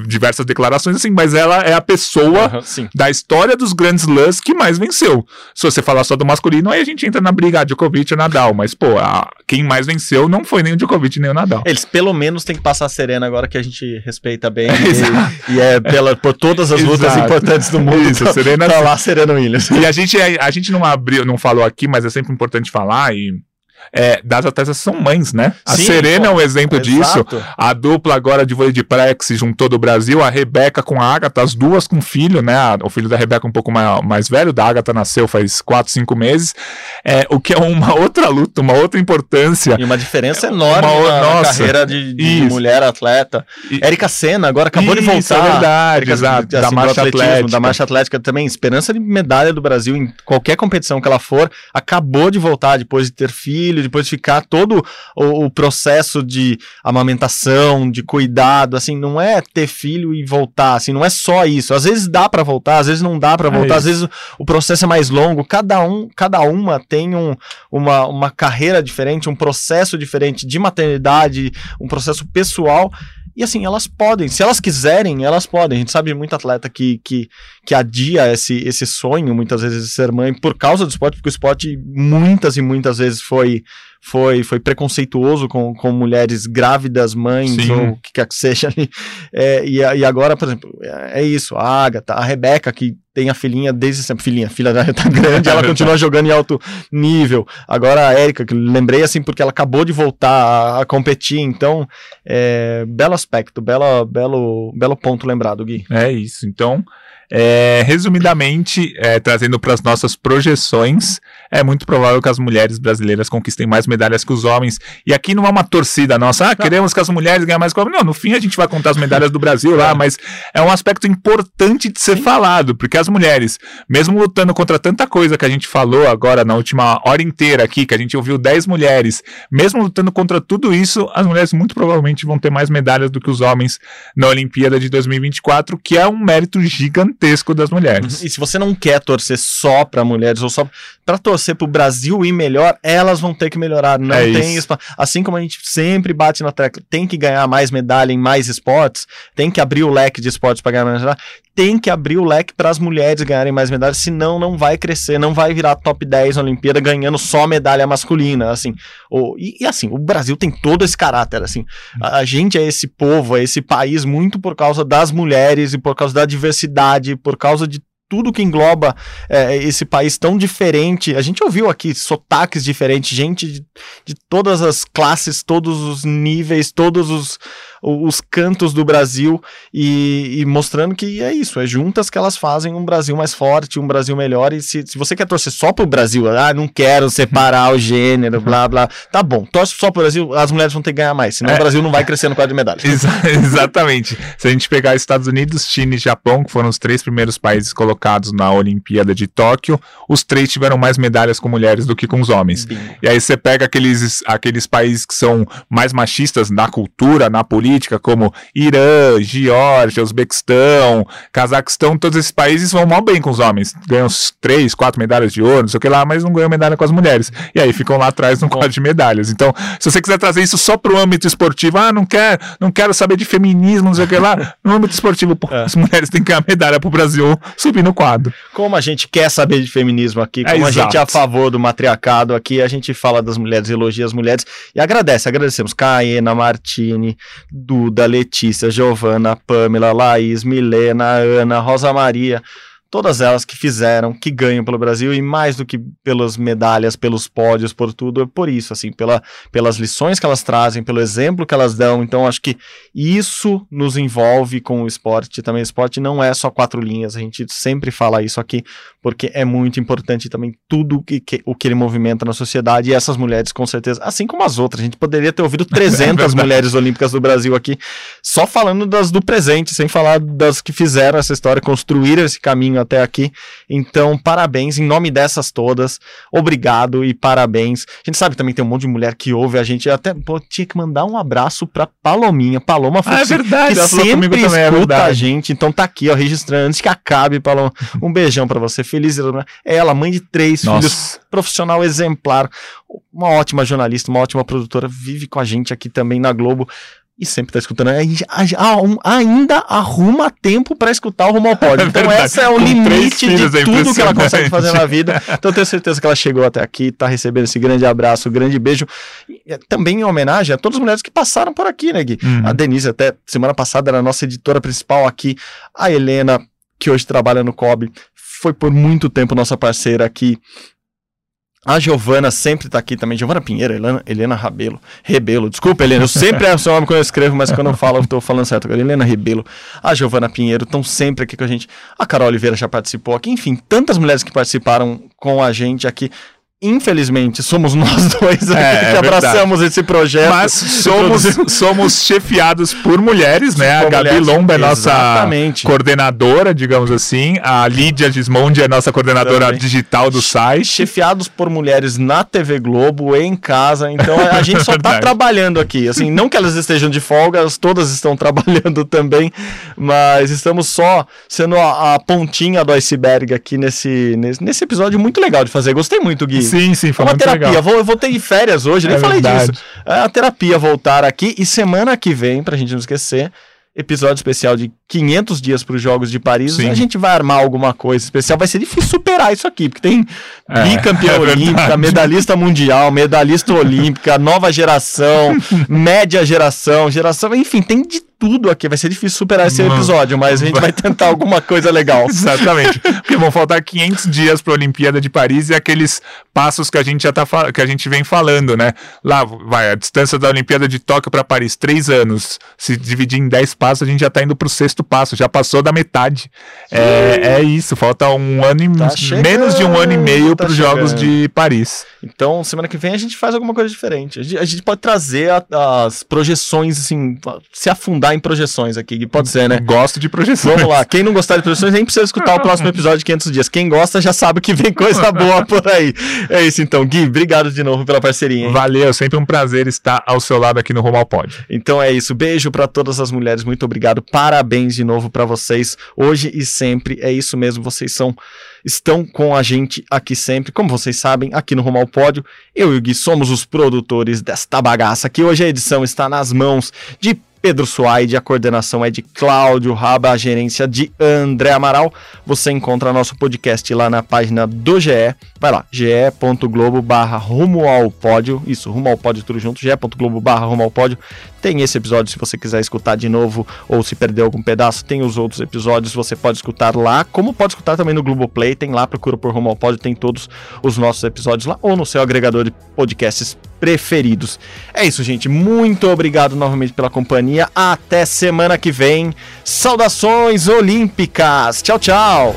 diversas declarações assim, mas ela é a pessoa uhum, da história dos grandes slams que mais venceu. Se você falar só do masculino, aí a gente entra na briga Djokovic e Nadal, mas, pô, a, quem mais venceu não foi nem o Djokovic nem o Nadal. Eles pelo menos têm que passar a Serena agora que a gente respeita bem e, e, é pela, por todas as lutas Exato. importantes do mundo. Isso, Serena tá lá Serena Williams. E a gente, a, a gente não abriu, não falou aqui, mas é sempre importante falar e é, das atletas são mães, né? A Sim, Serena pô, é um exemplo exato. disso. A dupla agora de vôlei de praia que se juntou do Brasil, a Rebeca com a Agatha, as duas com filho, né? O filho da Rebeca um pouco mais, mais velho, da Agatha nasceu faz 4, 5 meses. É, o que é uma outra luta, uma outra importância. E uma diferença enorme uma, na, nossa, carreira de, de mulher atleta. E, Érica Senna agora acabou isso, de voltar. É verdade, exato. Assim, da marcha atlética. Da marcha atlética também, esperança de medalha do Brasil em qualquer competição que ela for, acabou de voltar depois de ter filho, depois de ficar todo o, o, processo de amamentação, de cuidado, assim, não é ter filho e voltar, assim, não é só isso. Às vezes dá para voltar, às vezes não dá para é voltar, é às vezes o processo é mais longo. Cada um, cada uma tem um, uma, uma carreira diferente, um processo diferente de maternidade, um processo pessoal e assim, elas podem, se elas quiserem, elas podem. A gente sabe muito atleta que, que, que adia esse, esse sonho, muitas vezes, de ser mãe por causa do esporte, porque o esporte muitas e muitas vezes foi foi, foi preconceituoso com, com mulheres grávidas, mães, Sim. ou o que quer que seja ali. É, e, e agora, por exemplo, é, é isso, a Agatha, a Rebeca, que tem a filhinha desde sempre, filhinha, filha dela tá grande, ela continua jogando em alto nível. Agora a Érica, que lembrei assim, porque ela acabou de voltar a, a competir, então, é, belo aspecto, belo, belo, belo ponto lembrado, Gui. É isso, então... É, resumidamente, é, trazendo para as nossas projeções, é muito provável que as mulheres brasileiras conquistem mais medalhas que os homens. E aqui não é uma torcida nossa, ah, queremos que as mulheres ganhem mais que os homens. Não, no fim a gente vai contar as medalhas do Brasil lá, mas é um aspecto importante de ser Sim. falado, porque as mulheres, mesmo lutando contra tanta coisa que a gente falou agora na última hora inteira aqui, que a gente ouviu 10 mulheres, mesmo lutando contra tudo isso, as mulheres muito provavelmente vão ter mais medalhas do que os homens na Olimpíada de 2024, que é um mérito gigantesco gigantesco das mulheres. E se você não quer torcer só para mulheres ou só para torcer para o Brasil ir melhor, elas vão ter que melhorar. Não é tem isso. Assim como a gente sempre bate na tecla, tem que ganhar mais medalha em mais esportes, tem que abrir o leque de esportes para ganhar mais medalha, tem que abrir o leque para as mulheres ganharem mais medalhas, senão não vai crescer, não vai virar top 10 na Olimpíada ganhando só medalha masculina, assim. O, e, e, assim, o Brasil tem todo esse caráter, assim. A, a, gente é esse povo, é esse país muito por causa das mulheres e por causa da diversidade, por causa de tudo que engloba é, esse país tão diferente. A gente ouviu aqui sotaques diferentes, gente de, de, todas as classes, todos os níveis, todos os, os cantos do Brasil e, e, mostrando que é isso, é juntas que elas fazem um Brasil mais forte, um Brasil melhor. E se, se você quer torcer só pro Brasil, ah, não quero separar o gênero, blá blá, tá bom, torce só pro Brasil, as mulheres vão ter que ganhar mais, senão é. o Brasil não vai crescer no quadro de medalhas. Exa exatamente. Se a gente pegar Estados Unidos, China e Japão, que foram os três primeiros países colocados na Olimpíada de Tóquio, os três tiveram mais medalhas com mulheres do que com os homens. Bingo. E aí você pega aqueles, aqueles países que são mais machistas na cultura, na política, como Irã, Geórgia, Uzbequistão, Cazaquistão, todos esses países vão mal bem com os homens. Ganham três, quatro medalhas de ouro, não sei o que lá, mas não ganham medalha com as mulheres. E aí ficam lá atrás no quadro de medalhas. Então, se você quiser trazer isso só pro âmbito esportivo, ah, não quero, não quero saber de feminismo, não sei o que lá, no âmbito esportivo, pô, é. as mulheres têm que ganhar medalha pro Brasil subir no quadro. Como a gente quer saber de feminismo aqui, como é, a gente é a favor do matriarcado aqui, a gente fala das mulheres, elogia as mulheres e agradece, agradecemos Caena, Martini, Duda, Letícia, Giovana, Pamela, Laís, Milena, Ana, Rosa Maria, todas elas que fizeram, que ganham pelo Brasil e mais do que pelas medalhas, pelos pódios, por tudo, é por isso, assim, pela, pelas lições que elas trazem, pelo exemplo que elas dão. Então, acho que isso nos envolve com o esporte. Também o esporte não é só quatro linhas, a gente sempre fala isso aqui, porque é muito importante também tudo que, que, o que ele movimenta na sociedade e essas mulheres, com certeza, assim como as outras. A gente poderia ter ouvido 300 é mulheres olímpicas do Brasil aqui, só falando das do presente, sem falar das que fizeram essa história, construíram esse caminho caminho até aqui. Então, parabéns em nome dessas todas. Obrigado e parabéns. A gente sabe também que tem um monte de mulher que ouve a gente. Até pô, tinha que mandar um abraço pra Palominha. Paloma ah, é verdade, que sempre também, é escuta é a gente. Então tá aqui, ó, registrando. Antes que acabe, Paloma. Um beijão para você. Feliz. É ela, mãe de três Nossa. filhos, profissional exemplar, uma ótima jornalista, uma ótima produtora, vive com a gente aqui também na Globo e sempre tá escutando. ainda arruma tempo para escutar o Rumo ao Pódio. É então, essa é o Com limite de é tudo que ela consegue fazer na vida. Então, eu tenho certeza que ela chegou até aqui, tá recebendo esse grande abraço, grande beijo. E, também em homenagem a todas as mulheres que passaram por aqui, né, Gui? Uhum. A Denise, até semana passada, era a nossa editora principal aqui. A Helena, que hoje trabalha no COB, foi por muito tempo nossa parceira aqui a Giovana sempre tá aqui também. Giovana Pinheiro, Helena, Helena Rabelo. Rebelo, desculpa, Helena. Eu sempre é seu nome quando eu escrevo, mas quando eu falo, eu tô falando certo. Helena Rebelo, a Giovana Pinheiro estão sempre aqui com a gente. A Carol Oliveira já participou aqui. Enfim, tantas mulheres que participaram com a gente aqui. Infelizmente, somos nós dois é, que é abraçamos esse projeto. Mas somos, somos chefiados por mulheres, né? Por a Gabi mulheres, Lomba é nossa exatamente. coordenadora, digamos assim. A Lídia Gismondi é nossa coordenadora Também. digital do site. Chefiados por mulheres na TV Globo, em casa. Então a gente só está trabalhando aqui. Assim, não que elas estejam de folga, todas estão trabalhando também, mas estamos só sendo a, a pontinha do iceberg aqui nesse, nesse, nesse episódio muito legal de fazer. Gostei muito, Gui. Sim, sim, foi é uma terapia. Legal. Vou, eu voltei de férias hoje, é nem falei verdade. disso. É a terapia voltar aqui e semana que vem, pra gente não esquecer, episódio especial de 500 dias para os Jogos de Paris, Sim. a gente vai armar alguma coisa especial. Vai ser difícil superar isso aqui, porque tem é, bicampeã é olímpica, medalhista mundial, medalhista olímpica, nova geração, média geração, geração, enfim, tem de tudo aqui. Vai ser difícil superar esse episódio, mas a gente vai tentar alguma coisa legal. Exatamente. Porque vão faltar 500 dias para a Olimpíada de Paris e aqueles passos que a gente já tá que a gente vem falando, né? Lá vai a distância da Olimpíada de Tóquio para Paris, três anos. Se dividir em 10 passos, a gente já está indo para o sexto passo, já passou da metade. É, é, isso, falta um ano e tá menos de um ano e meio tá para os Jogos de Paris. Então, semana que vem a gente faz alguma coisa diferente. A gente, a gente pode trazer a, as projeções, assim, se afundar em projeções aqui, pode ser, né? Gosto de projeções. Vamos lá, quem não gostar de projeções nem precisa escutar o próximo episódio de 500 dias. Quem gosta já sabe que vem coisa boa por aí. É isso então, Gui, obrigado de novo pela parceria. Hein? Valeu, sempre um prazer estar ao seu lado aqui no Rumo ao Pod. Então é isso, beijo para todas as mulheres, muito obrigado, parabéns de novo para vocês, hoje e sempre, é isso mesmo, vocês são estão com a gente aqui sempre. Como vocês sabem, aqui no Rumo ao Pódio, eu e o Gui somos os produtores desta bagaça que hoje a edição está nas mãos de Pedro Suaide, a coordenação é de Cláudio Raba, a gerência de André Amaral. Você encontra nosso podcast lá na página do GE. Vai lá, ge.globo barra rumo ao pódio. Isso, rumo ao pódio tudo junto, ge.globo barra rumo ao pódio. Tem esse episódio se você quiser escutar de novo ou se perdeu algum pedaço. Tem os outros episódios, você pode escutar lá, como pode escutar também no Globoplay. Tem lá, procura por rumo ao pódio, tem todos os nossos episódios lá ou no seu agregador de podcasts preferidos. É isso, gente. Muito obrigado novamente pela companhia. Até semana que vem. Saudações olímpicas. Tchau, tchau.